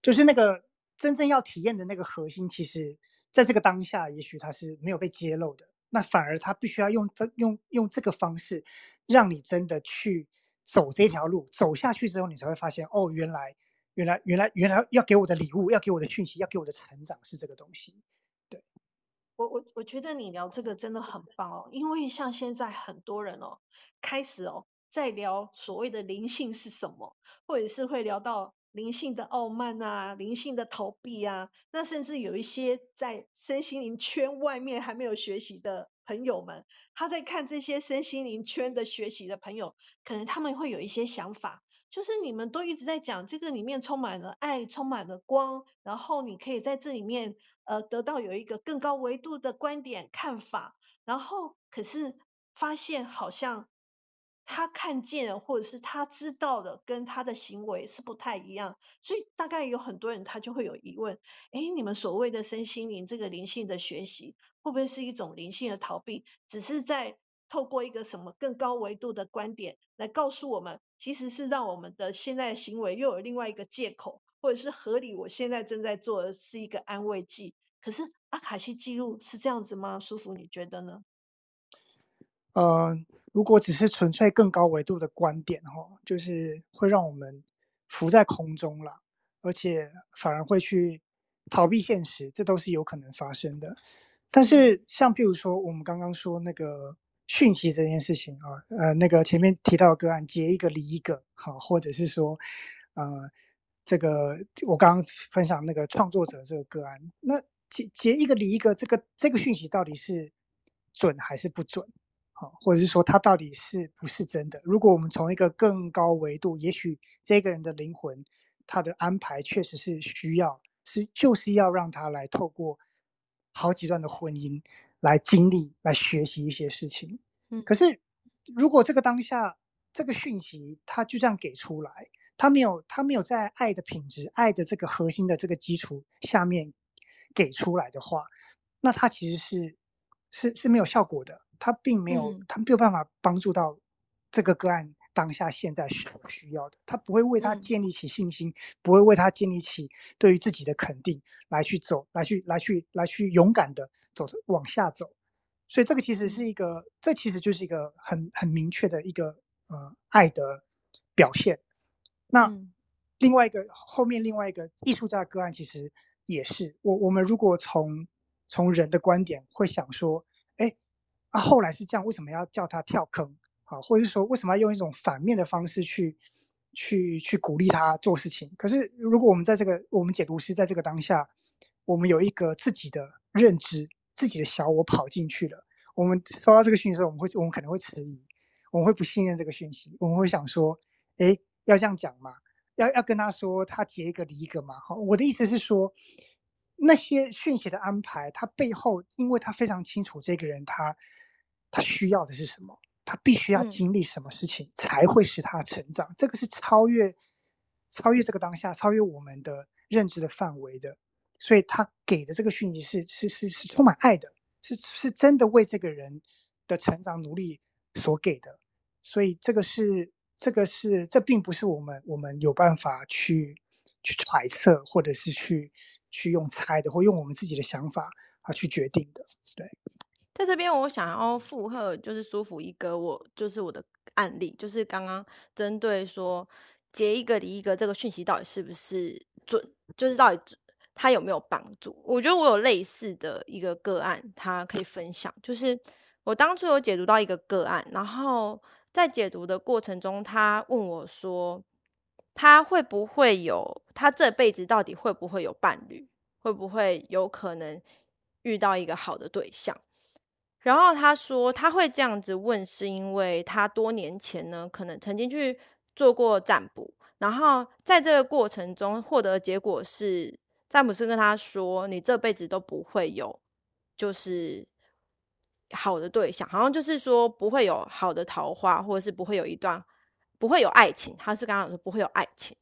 就是那个真正要体验的那个核心，其实在这个当下，也许它是没有被揭露的。那反而他必须要用这用用这个方式，让你真的去走这条路，走下去之后，你才会发现，哦，原来原来原来原来要给我的礼物，要给我的讯息，要给我的成长是这个东西。对我我我觉得你聊这个真的很棒哦，因为像现在很多人哦，开始哦在聊所谓的灵性是什么，或者是会聊到灵性的傲慢啊、灵性的逃避啊，那甚至有一些在身心灵圈外面还没有学习的朋友们，他在看这些身心灵圈的学习的朋友，可能他们会有一些想法。就是你们都一直在讲这个里面充满了爱，充满了光，然后你可以在这里面呃得到有一个更高维度的观点看法，然后可是发现好像他看见或者是他知道的跟他的行为是不太一样，所以大概有很多人他就会有疑问：哎，你们所谓的身心灵这个灵性的学习，会不会是一种灵性的逃避？只是在透过一个什么更高维度的观点来告诉我们？其实是让我们的现在的行为又有另外一个借口，或者是合理。我现在正在做的是一个安慰剂。可是阿卡西记录是这样子吗？舒服，你觉得呢？呃，如果只是纯粹更高维度的观点，哈，就是会让我们浮在空中了，而且反而会去逃避现实，这都是有可能发生的。但是像譬如说，我们刚刚说那个。讯息这件事情啊，呃，那个前面提到的个案，结一个离一个，好，或者是说，呃，这个我刚刚分享那个创作者这个个案，那结结一个离一个，这个这个讯息到底是准还是不准？好，或者是说它到底是不是真的？如果我们从一个更高维度，也许这个人的灵魂，他的安排确实是需要，是就是要让他来透过好几段的婚姻。来经历，来学习一些事情。嗯，可是如果这个当下这个讯息他就这样给出来，他没有他没有在爱的品质、爱的这个核心的这个基础下面给出来的话，那他其实是是是没有效果的。他并没有，他没有办法帮助到这个个案。当下现在所需要的，他不会为他建立起信心，嗯、不会为他建立起对于自己的肯定，来去走，来去来去来去勇敢的走往下走。所以这个其实是一个，嗯、这其实就是一个很很明确的一个呃爱的表现。那、嗯、另外一个后面另外一个艺术家的个案，其实也是我我们如果从从人的观点会想说，哎，啊后来是这样，为什么要叫他跳坑？啊，或者是说，为什么要用一种反面的方式去去去鼓励他做事情。可是如果我们在这个我们解读师在这个当下，我们有一个自己的认知，自己的小我跑进去了，我们收到这个讯息的时候，我们会我们可能会迟疑，我们会不信任这个讯息，我们会想说，诶，要这样讲吗？要要跟他说他结一个离一个吗？好，我的意思是说。那些讯息的安排，他背后，因为他非常清楚这个人他他需要的是什么，他必须要经历什么事情才会使他成长，嗯、这个是超越超越这个当下，超越我们的认知的范围的，所以他给的这个讯息是是是是充满爱的，是是真的为这个人的成长努力所给的，所以这个是这个是这并不是我们我们有办法去去揣测或者是去。去用猜的，或用我们自己的想法啊去决定的。对，在这边我想要附和，就是舒服一个，我就是我的案例，就是刚刚针对说结一个离一个这个讯息到底是不是准，就是到底他有没有帮助？我觉得我有类似的一个个案，他可以分享。就是我当初有解读到一个个案，然后在解读的过程中，他问我说。他会不会有？他这辈子到底会不会有伴侣？会不会有可能遇到一个好的对象？然后他说他会这样子问，是因为他多年前呢，可能曾经去做过占卜，然后在这个过程中获得的结果是，占卜师跟他说，你这辈子都不会有，就是好的对象，好像就是说不会有好的桃花，或者是不会有一段。不会有爱情，他是刚刚说不会有爱情，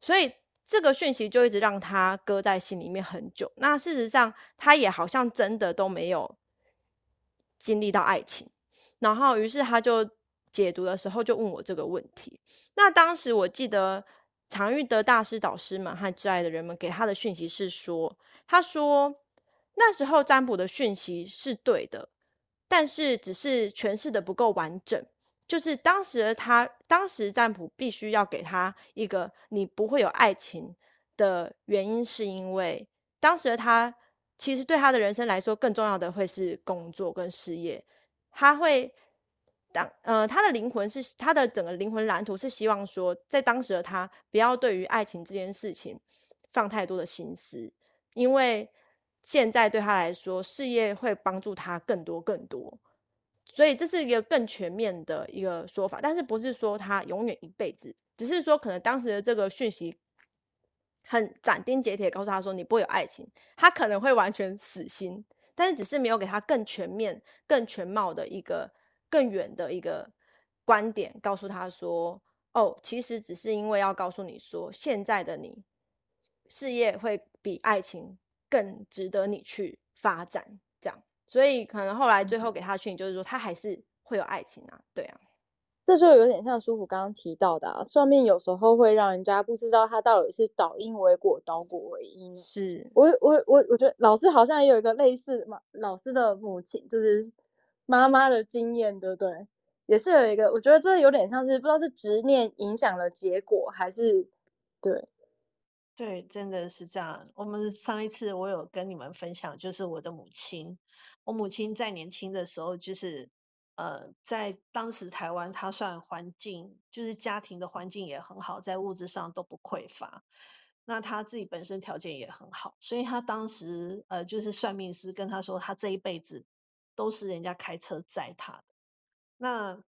所以这个讯息就一直让他搁在心里面很久。那事实上，他也好像真的都没有经历到爱情。然后，于是他就解读的时候就问我这个问题。那当时我记得常玉德大师、导师们和挚爱的人们给他的讯息是说，他说那时候占卜的讯息是对的，但是只是诠释的不够完整。就是当时的他，当时占卜必须要给他一个你不会有爱情的原因，是因为当时的他其实对他的人生来说，更重要的会是工作跟事业。他会当呃，他的灵魂是他的整个灵魂蓝图是希望说，在当时的他不要对于爱情这件事情放太多的心思，因为现在对他来说，事业会帮助他更多更多。所以这是一个更全面的一个说法，但是不是说他永远一辈子，只是说可能当时的这个讯息很斩钉截铁告诉他说，你不会有爱情，他可能会完全死心，但是只是没有给他更全面、更全貌的一个更远的一个观点，告诉他说，哦，其实只是因为要告诉你说，现在的你事业会比爱情更值得你去发展，这样。所以可能后来最后给他的讯息就是说，他还是会有爱情啊，对啊，这就有点像舒服刚刚提到的啊，算命有时候会让人家不知道他到底是倒因为果，倒果为因。是我我我我觉得老师好像也有一个类似嘛，老师的母亲就是妈妈的经验，对不对？也是有一个，我觉得这有点像是不知道是执念影响了结果，还是对。对，真的是这样。我们上一次我有跟你们分享，就是我的母亲。我母亲在年轻的时候，就是呃，在当时台湾，他算环境，就是家庭的环境也很好，在物质上都不匮乏。那他自己本身条件也很好，所以他当时呃，就是算命师跟他说，他这一辈子都是人家开车载他的。那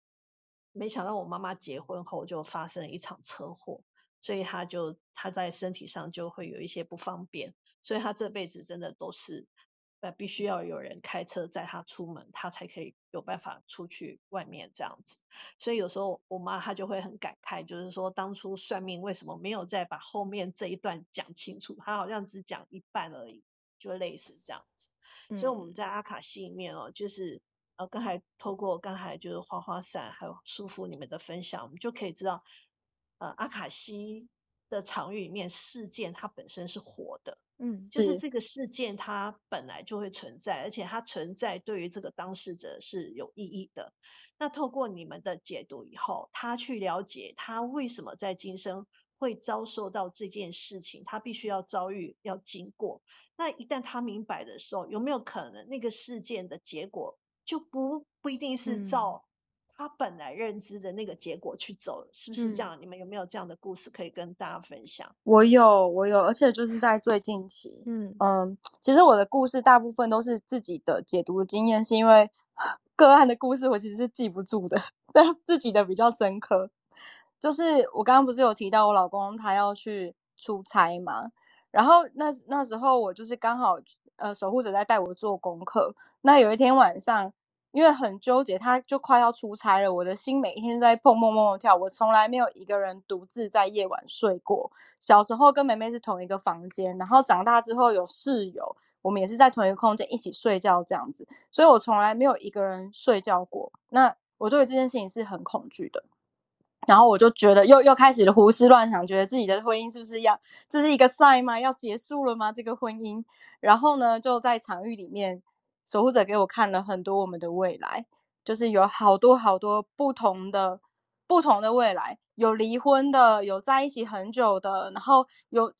没想到我妈妈结婚后就发生了一场车祸。所以他就他在身体上就会有一些不方便，所以他这辈子真的都是呃必须要有人开车载他出门，他才可以有办法出去外面这样子。所以有时候我妈她就会很感慨，就是说当初算命为什么没有再把后面这一段讲清楚，她好像只讲一半而已，就类似这样子。嗯。所以我们在阿卡西里面哦，就是呃刚才透过刚才就是花花伞还有舒服你们的分享，我们就可以知道。呃，阿卡西的场域里面，事件它本身是活的，嗯，就是这个事件它本来就会存在，而且它存在对于这个当事者是有意义的。那透过你们的解读以后，他去了解他为什么在今生会遭受到这件事情，他必须要遭遇，要经过。那一旦他明白的时候，有没有可能那个事件的结果就不不一定是照他本来认知的那个结果去走，是不是这样？嗯、你们有没有这样的故事可以跟大家分享？我有，我有，而且就是在最近期，嗯嗯，其实我的故事大部分都是自己的解读的经验，是因为个案的故事我其实是记不住的，但自己的比较深刻。就是我刚刚不是有提到我老公他要去出差嘛，然后那那时候我就是刚好呃守护者在带我做功课，那有一天晚上。因为很纠结，他就快要出差了，我的心每一天都在砰砰砰砰跳。我从来没有一个人独自在夜晚睡过。小时候跟妹妹是同一个房间，然后长大之后有室友，我们也是在同一个空间一起睡觉这样子，所以我从来没有一个人睡觉过。那我对这件事情是很恐惧的，然后我就觉得又又开始胡思乱想，觉得自己的婚姻是不是要这是一个 sign 吗？要结束了吗？这个婚姻？然后呢，就在场域里面。守护者给我看了很多我们的未来，就是有好多好多不同的不同的未来，有离婚的，有在一起很久的，然后有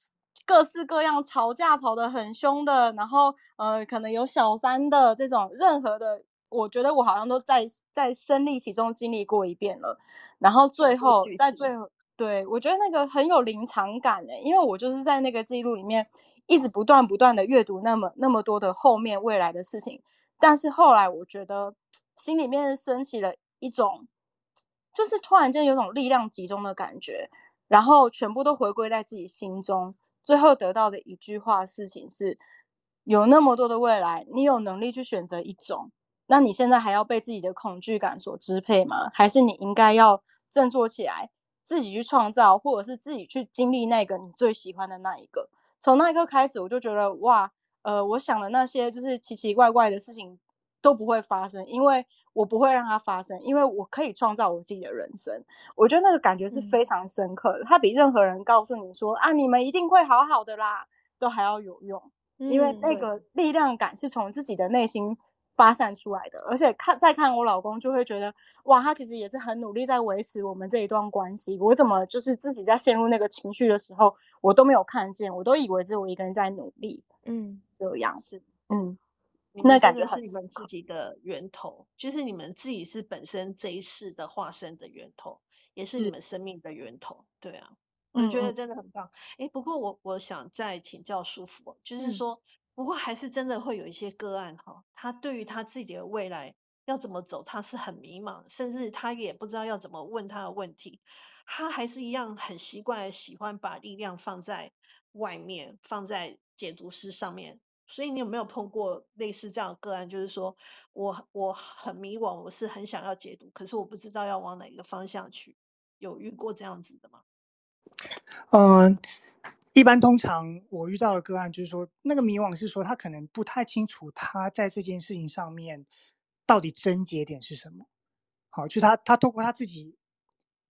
各式各样吵架吵得很凶的，然后呃，可能有小三的这种，任何的，我觉得我好像都在在身历其中经历过一遍了。然后最后在最后，对，我觉得那个很有临场感诶，因为我就是在那个记录里面。一直不断不断的阅读那么那么多的后面未来的事情，但是后来我觉得心里面升起了一种，就是突然间有种力量集中的感觉，然后全部都回归在自己心中，最后得到的一句话事情是：有那么多的未来，你有能力去选择一种，那你现在还要被自己的恐惧感所支配吗？还是你应该要振作起来，自己去创造，或者是自己去经历那个你最喜欢的那一个？从那一刻开始，我就觉得哇，呃，我想的那些就是奇奇怪怪的事情都不会发生，因为我不会让它发生，因为我可以创造我自己的人生。我觉得那个感觉是非常深刻的，它比任何人告诉你说啊，你们一定会好好的啦，都还要有用，因为那个力量感是从自己的内心发散出来的，而且看再看我老公，就会觉得哇，他其实也是很努力在维持我们这一段关系。我怎么就是自己在陷入那个情绪的时候，我都没有看见，我都以为只有我一个人在努力。嗯，这样是嗯，那感觉是你们自己的源头，就是你们自己是本身这一世的化身的源头，也是你们生命的源头。对啊，我觉得真的很棒。哎、不过我我想再请教舒服，就是说。嗯不过还是真的会有一些个案哈，他对于他自己的未来要怎么走，他是很迷茫，甚至他也不知道要怎么问他的问题。他还是一样很习惯喜欢把力量放在外面，放在解读师上面。所以你有没有碰过类似这样的个案？就是说我我很迷惘，我是很想要解读，可是我不知道要往哪一个方向去。有遇过这样子的吗？嗯。一般通常我遇到的个案就是说，那个迷惘是说他可能不太清楚他在这件事情上面到底症结点是什么。好，就他他透过他自己，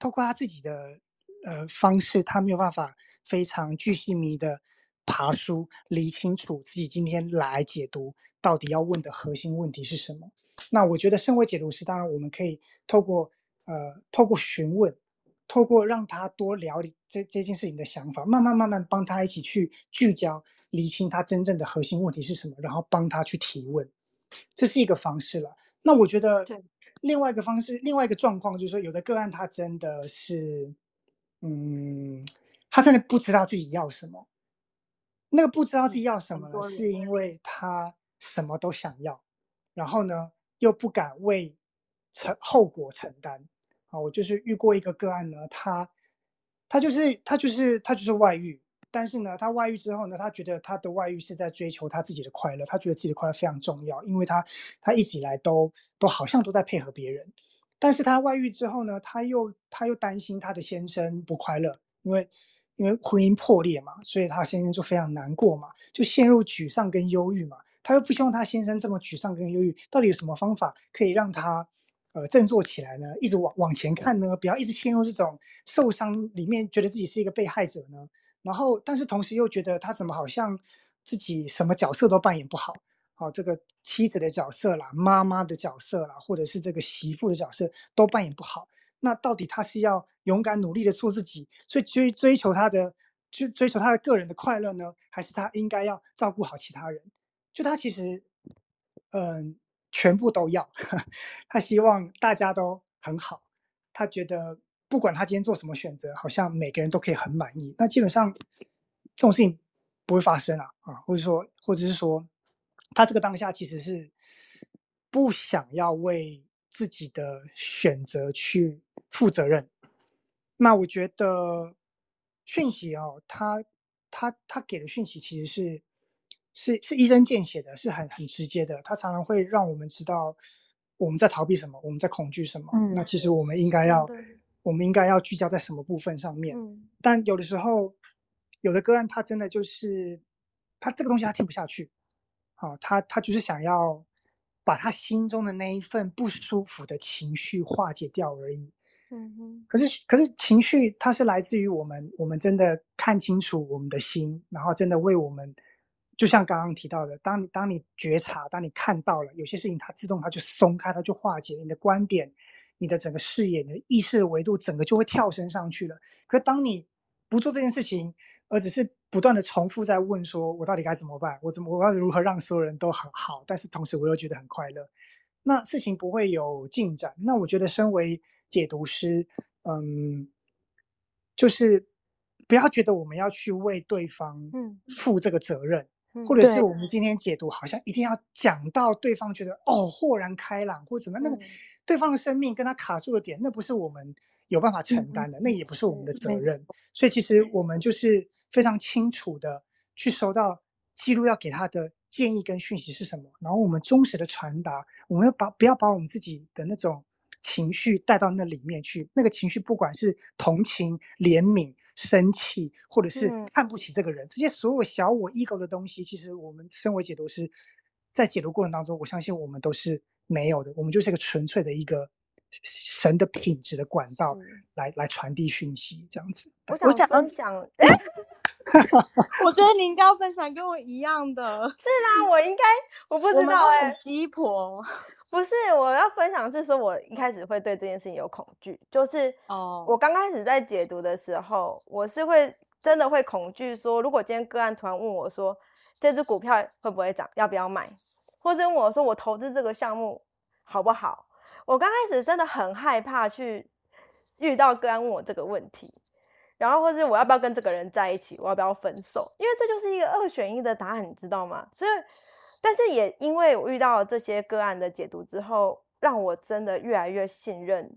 透过他自己的呃方式，他没有办法非常巨细靡的爬书理清楚自己今天来解读到底要问的核心问题是什么。那我觉得身为解读师，当然我们可以透过呃透过询问。透过让他多了解这这件事情的想法，慢慢慢慢帮他一起去聚焦、厘清他真正的核心问题是什么，然后帮他去提问，这是一个方式了。那我觉得，另外一个方式，另外一个状况就是说，有的个案他真的是，嗯，他真的不知道自己要什么。那个不知道自己要什么呢，是因为他什么都想要，然后呢，又不敢为承后果承担。啊，我就是遇过一个个案呢，他，他就是他就是他就是外遇，但是呢，他外遇之后呢，他觉得他的外遇是在追求他自己的快乐，他觉得自己的快乐非常重要，因为他他一直以来都都好像都在配合别人，但是他外遇之后呢，他又他又担心他的先生不快乐，因为因为婚姻破裂嘛，所以他先生就非常难过嘛，就陷入沮丧跟忧郁嘛，他又不希望他先生这么沮丧跟忧郁，到底有什么方法可以让他？呃，振作起来呢，一直往往前看呢，不要一直陷入这种受伤里面，觉得自己是一个被害者呢。然后，但是同时又觉得他怎么好像自己什么角色都扮演不好，好、哦，这个妻子的角色啦，妈妈的角色啦，或者是这个媳妇的角色都扮演不好。那到底他是要勇敢努力的做自己，所以追追求他的，去追求他的个人的快乐呢，还是他应该要照顾好其他人？就他其实，嗯、全部都要，他希望大家都很好，他觉得不管他今天做什么选择，好像每个人都可以很满意。那基本上这种事情不会发生啊啊，或者说，或者是说，他这个当下其实是不想要为自己的选择去负责任。那我觉得讯息哦，他他他给的讯息其实是是是一针见血的，是很很直接的。他常常会让我们知道。我们在逃避什么？我们在恐惧什么？嗯，那其实我们应该要，我们应该要聚焦在什么部分上面？嗯，但有的时候，有的个案他真的就是，他这个东西他听不下去，啊，他他就是想要把他心中的那一份不舒服的情绪化解掉而已。嗯哼。可是可是情绪它是来自于我们，我们真的看清楚我们的心，然后真的为我们。就像刚刚提到的，当你当你觉察，当你看到了有些事情，它自动它就松开，它就化解你的观点，你的整个视野，你的意识的维度，整个就会跳升上去了。可当你不做这件事情，而只是不断的重复在问说，我到底该怎么办？我怎么我要如何让所有人都很好？但是同时我又觉得很快乐，那事情不会有进展。那我觉得身为解读师，嗯，就是不要觉得我们要去为对方嗯负这个责任。或者是我们今天解读，好像一定要讲到对方觉得哦豁然开朗，或者怎么样，那个对方的生命跟他卡住的点，那不是我们有办法承担的，那也不是我们的责任。所以其实我们就是非常清楚的去收到记录要给他的建议跟讯息是什么，然后我们忠实的传达，我们要把不要把我们自己的那种情绪带到那里面去，那个情绪不管是同情、怜悯。生气，或者是看不起这个人，嗯、这些所有小我 ego 的东西，其实我们身为解读师，在解读过程当中，我相信我们都是没有的。我们就是一个纯粹的一个神的品质的管道来，来来传递讯息，这样子。我想分享，我觉得你应该要分享跟我一样的，是吗？我应该我不知道哎、欸，鸡婆。不是，我要分享是说，我一开始会对这件事情有恐惧，就是哦，我刚开始在解读的时候，我是会真的会恐惧说，如果今天个案突然问我说，这只股票会不会涨，要不要买，或者问我说我投资这个项目好不好，我刚开始真的很害怕去遇到个案问我这个问题，然后或是我要不要跟这个人在一起，我要不要分手，因为这就是一个二选一的答案，你知道吗？所以。但是也因为我遇到这些个案的解读之后，让我真的越来越信任，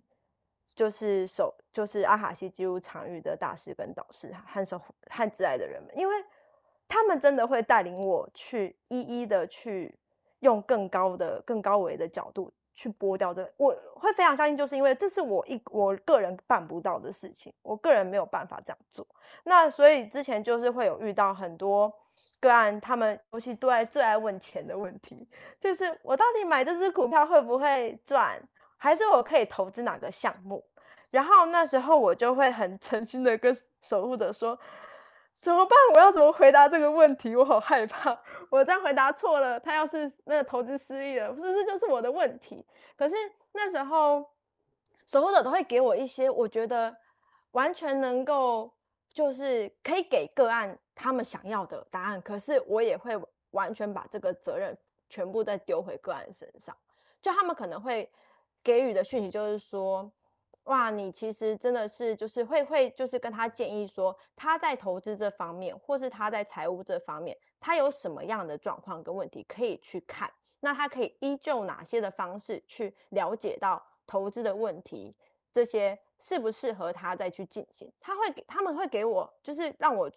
就是守就是阿卡西记录场域的大师跟导师和守和挚爱的人们，因为他们真的会带领我去一一的去用更高的、更高维的角度去剥掉这个，我会非常相信，就是因为这是我一我个人办不到的事情，我个人没有办法这样做。那所以之前就是会有遇到很多。个案，他们尤其都爱最爱问钱的问题，就是我到底买这只股票会不会赚，还是我可以投资哪个项目？然后那时候我就会很 诚心的跟 守护者说，怎么办？我要怎么回答这个问题？我好害怕，我这样回答错了，他要是那个投资失利了，不是这就是我的问题？可是那时候守护者都会给我一些我觉得完全能够。就是可以给个案他们想要的答案，可是我也会完全把这个责任全部再丢回个案身上。就他们可能会给予的讯息就是说，哇，你其实真的是就是会会就是跟他建议说，他在投资这方面，或是他在财务这方面，他有什么样的状况跟问题可以去看，那他可以依旧哪些的方式去了解到投资的问题这些。适不适合他再去进行？他会给他们会给我，就是让我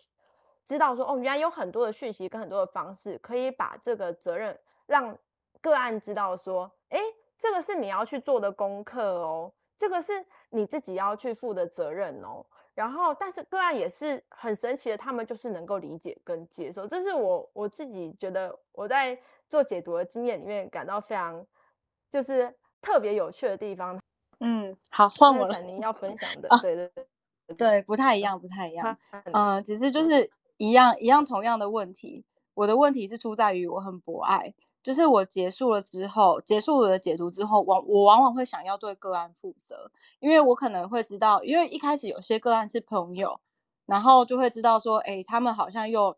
知道说，哦，原来有很多的讯息跟很多的方式，可以把这个责任让个案知道说，诶，这个是你要去做的功课哦，这个是你自己要去负的责任哦。然后，但是个案也是很神奇的，他们就是能够理解跟接受，这是我我自己觉得我在做解读的经验里面感到非常就是特别有趣的地方。嗯，好，换我了。您要分享的，对对对，对，不太一样，不太一样。嗯，只是就是一样一样同样的问题。我的问题是出在于我很博爱，就是我结束了之后，结束我的解读之后，往我往往会想要对个案负责，因为我可能会知道，因为一开始有些个案是朋友，然后就会知道说，哎，他们好像又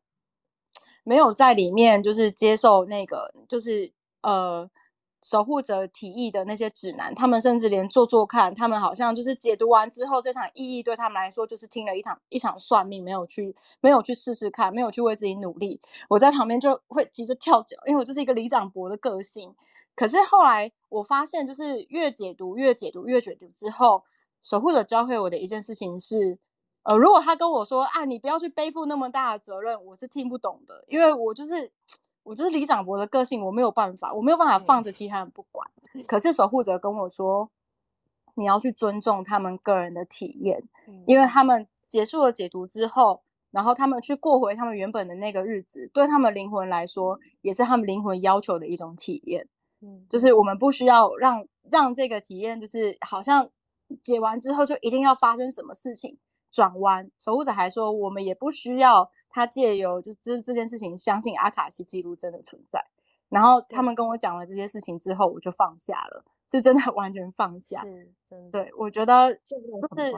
没有在里面，就是接受那个，就是呃。守护者提议的那些指南，他们甚至连做做看，他们好像就是解读完之后，这场意义对他们来说就是听了一场一场算命，没有去没有去试试看，没有去为自己努力。我在旁边就会急着跳脚，因为我就是一个里长博的个性。可是后来我发现，就是越解读越解读越解读之后，守护者教会我的一件事情是。呃，如果他跟我说啊，你不要去背负那么大的责任，我是听不懂的，因为我就是我就是李长博的个性，我没有办法，我没有办法放着其他人不管。嗯、可是守护者跟我说，你要去尊重他们个人的体验，嗯、因为他们结束了解读之后，然后他们去过回他们原本的那个日子，对他们灵魂来说，也是他们灵魂要求的一种体验。嗯，就是我们不需要让让这个体验，就是好像解完之后就一定要发生什么事情。转弯，守护者还说，我们也不需要他借由就这这件事情，相信阿卡西记录真的存在。然后他们跟我讲了这些事情之后，我就放下了，是真的完全放下。是真的。对，我觉得就是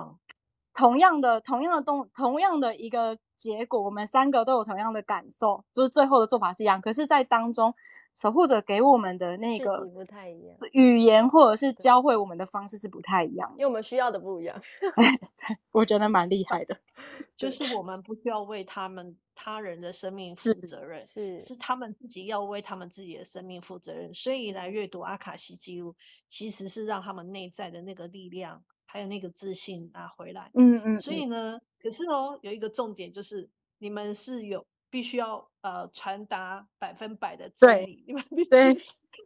同样的、同样的东、同样的一个结果，我们三个都有同样的感受，就是最后的做法是一样，可是，在当中。守护者给我们的那个不太一样，语言或者是教会我们的方式是不太一样，因为我们需要的不一样。对，我觉得蛮厉害的，就是我们不需要为他们他人的生命负责任，是是，是他们自己要为他们自己的生命负责任。所以来阅读阿卡西记录，其实是让他们内在的那个力量还有那个自信拿回来。嗯，嗯嗯。所以呢，可是哦，有一个重点就是你们是有。必须要呃传达百分百的真理，你们必须，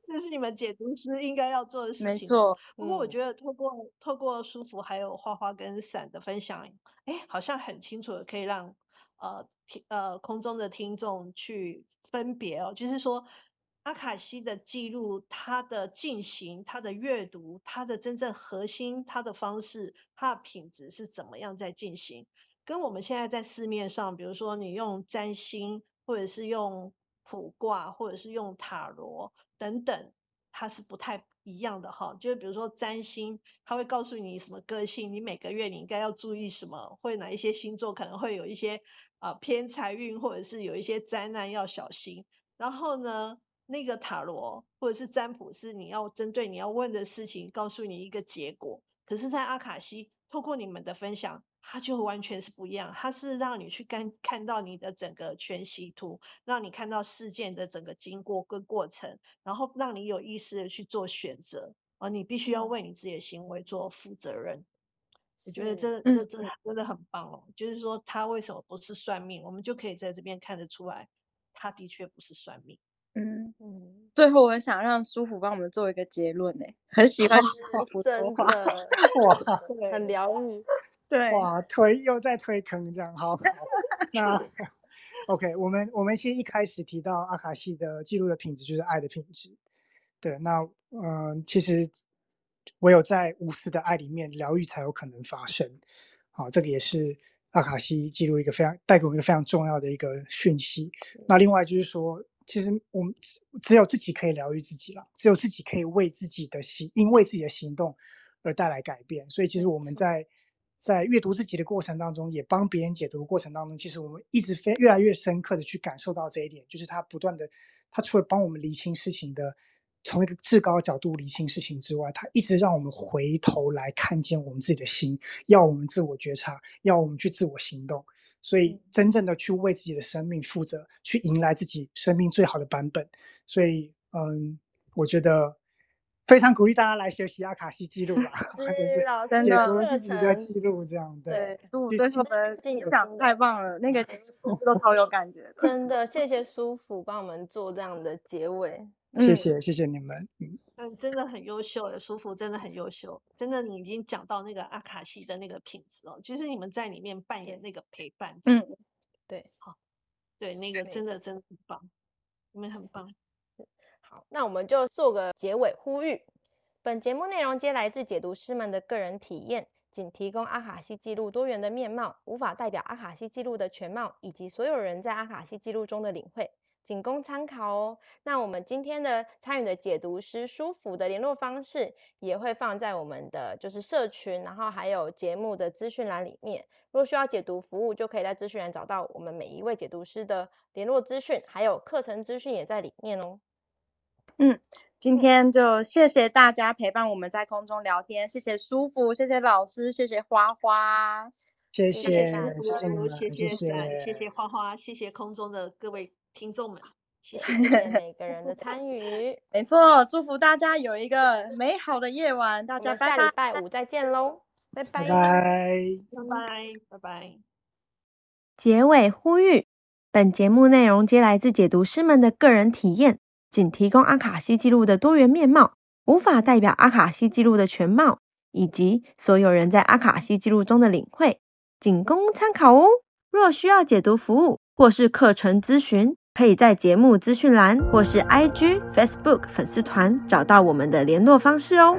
这是你们解读师应该要做的事情。没错。不过我觉得透过、嗯、透过书符还有花花跟伞的分享，哎，好像很清楚的可以让呃听呃空中的听众去分别哦，就是说阿卡西的记录，它的进行、它的阅读、它的真正核心、它的方式、它的品质是怎么样在进行。跟我们现在在市面上，比如说你用占星，或者是用卜卦，或者是用塔罗等等，它是不太一样的哈。就是比如说占星，它会告诉你什么个性，你每个月你应该要注意什么，或哪一些星座可能会有一些啊、偏财运，或者是有一些灾难要小心。然后呢，那个塔罗或者是占卜是你要针对你要问的事情，告诉你一个结果。可是，在阿卡西，透过你们的分享。它就完全是不一样，它是让你去看看到你的整个全息图，让你看到事件的整个经过跟过程，然后让你有意识的去做选择，而你必须要为你自己的行为做负责任。我觉得这这这真的很棒哦，就是说他为什么不是算命，我们就可以在这边看得出来，他的确不是算命。嗯嗯。最后，我想让舒服帮我们做一个结论呢，很喜欢舒服说话，哇，很疗愈。对，哇，推又在推坑这样，好，好，那 OK，我们我们先一开始提到阿卡西的记录的品质就是爱的品质，对，那嗯、呃，其实唯有在无私的爱里面，疗愈才有可能发生，好，这个也是阿卡西记录一个非常带给我们一个非常重要的一个讯息。那另外就是说，其实我们只有自己可以疗愈自己了，只有自己可以为自己的行，因为自己的行动而带来改变，所以其实我们在。在阅读自己的过程当中，也帮别人解读的过程当中，其实我们一直非越来越深刻的去感受到这一点，就是他不断的，他除了帮我们理清事情的，从一个至高的角度理清事情之外，他一直让我们回头来看见我们自己的心，要我们自我觉察，要我们去自我行动，所以真正的去为自己的生命负责，去迎来自己生命最好的版本。所以，嗯，我觉得。非常鼓励大家来学习阿卡西记录吧，真的自己的记录这样对。对，书符对我们讲太棒了，那个 都超有感觉。真的，谢谢书符帮我们做这样的结尾。谢谢，谢谢你们。嗯，真的很优秀的书符真的很优秀。真的，你已经讲到那个阿卡西的那个品质哦。其实你们在里面扮演那个陪伴。嗯，对，好，对，那个真的真的很棒，你们很棒。好那我们就做个结尾呼吁。本节目内容皆来自解读师们的个人体验，仅提供阿卡西记录多元的面貌，无法代表阿卡西记录的全貌以及所有人在阿卡西记录中的领会，仅供参考哦。那我们今天的参与的解读师书符的联络方式也会放在我们的就是社群，然后还有节目的资讯栏里面。如果需要解读服务，就可以在资讯栏找到我们每一位解读师的联络资讯，还有课程资讯也在里面哦。嗯，今天就谢谢大家陪伴我们在空中聊天，谢谢舒服，谢谢老师，谢谢花花，谢谢谢谢谢谢，谢谢谢谢谢谢花花，谢谢空中的各位听众们，谢谢 每个人的参与。没错，祝福大家有一个美好的夜晚，大家下礼拜五再见喽，拜拜拜拜。拜拜拜拜。结尾呼吁：本节目内容皆来自解读师们的个人体验，仅提供阿卡西记录的多元面貌，无法代表阿卡西记录的全貌，以及所有人在阿卡西记录中的领会，仅供参考哦。若需要解读服务或是课程咨询，可以在节目资讯栏或是 IG、Facebook 粉丝团找到我们的联络方式哦。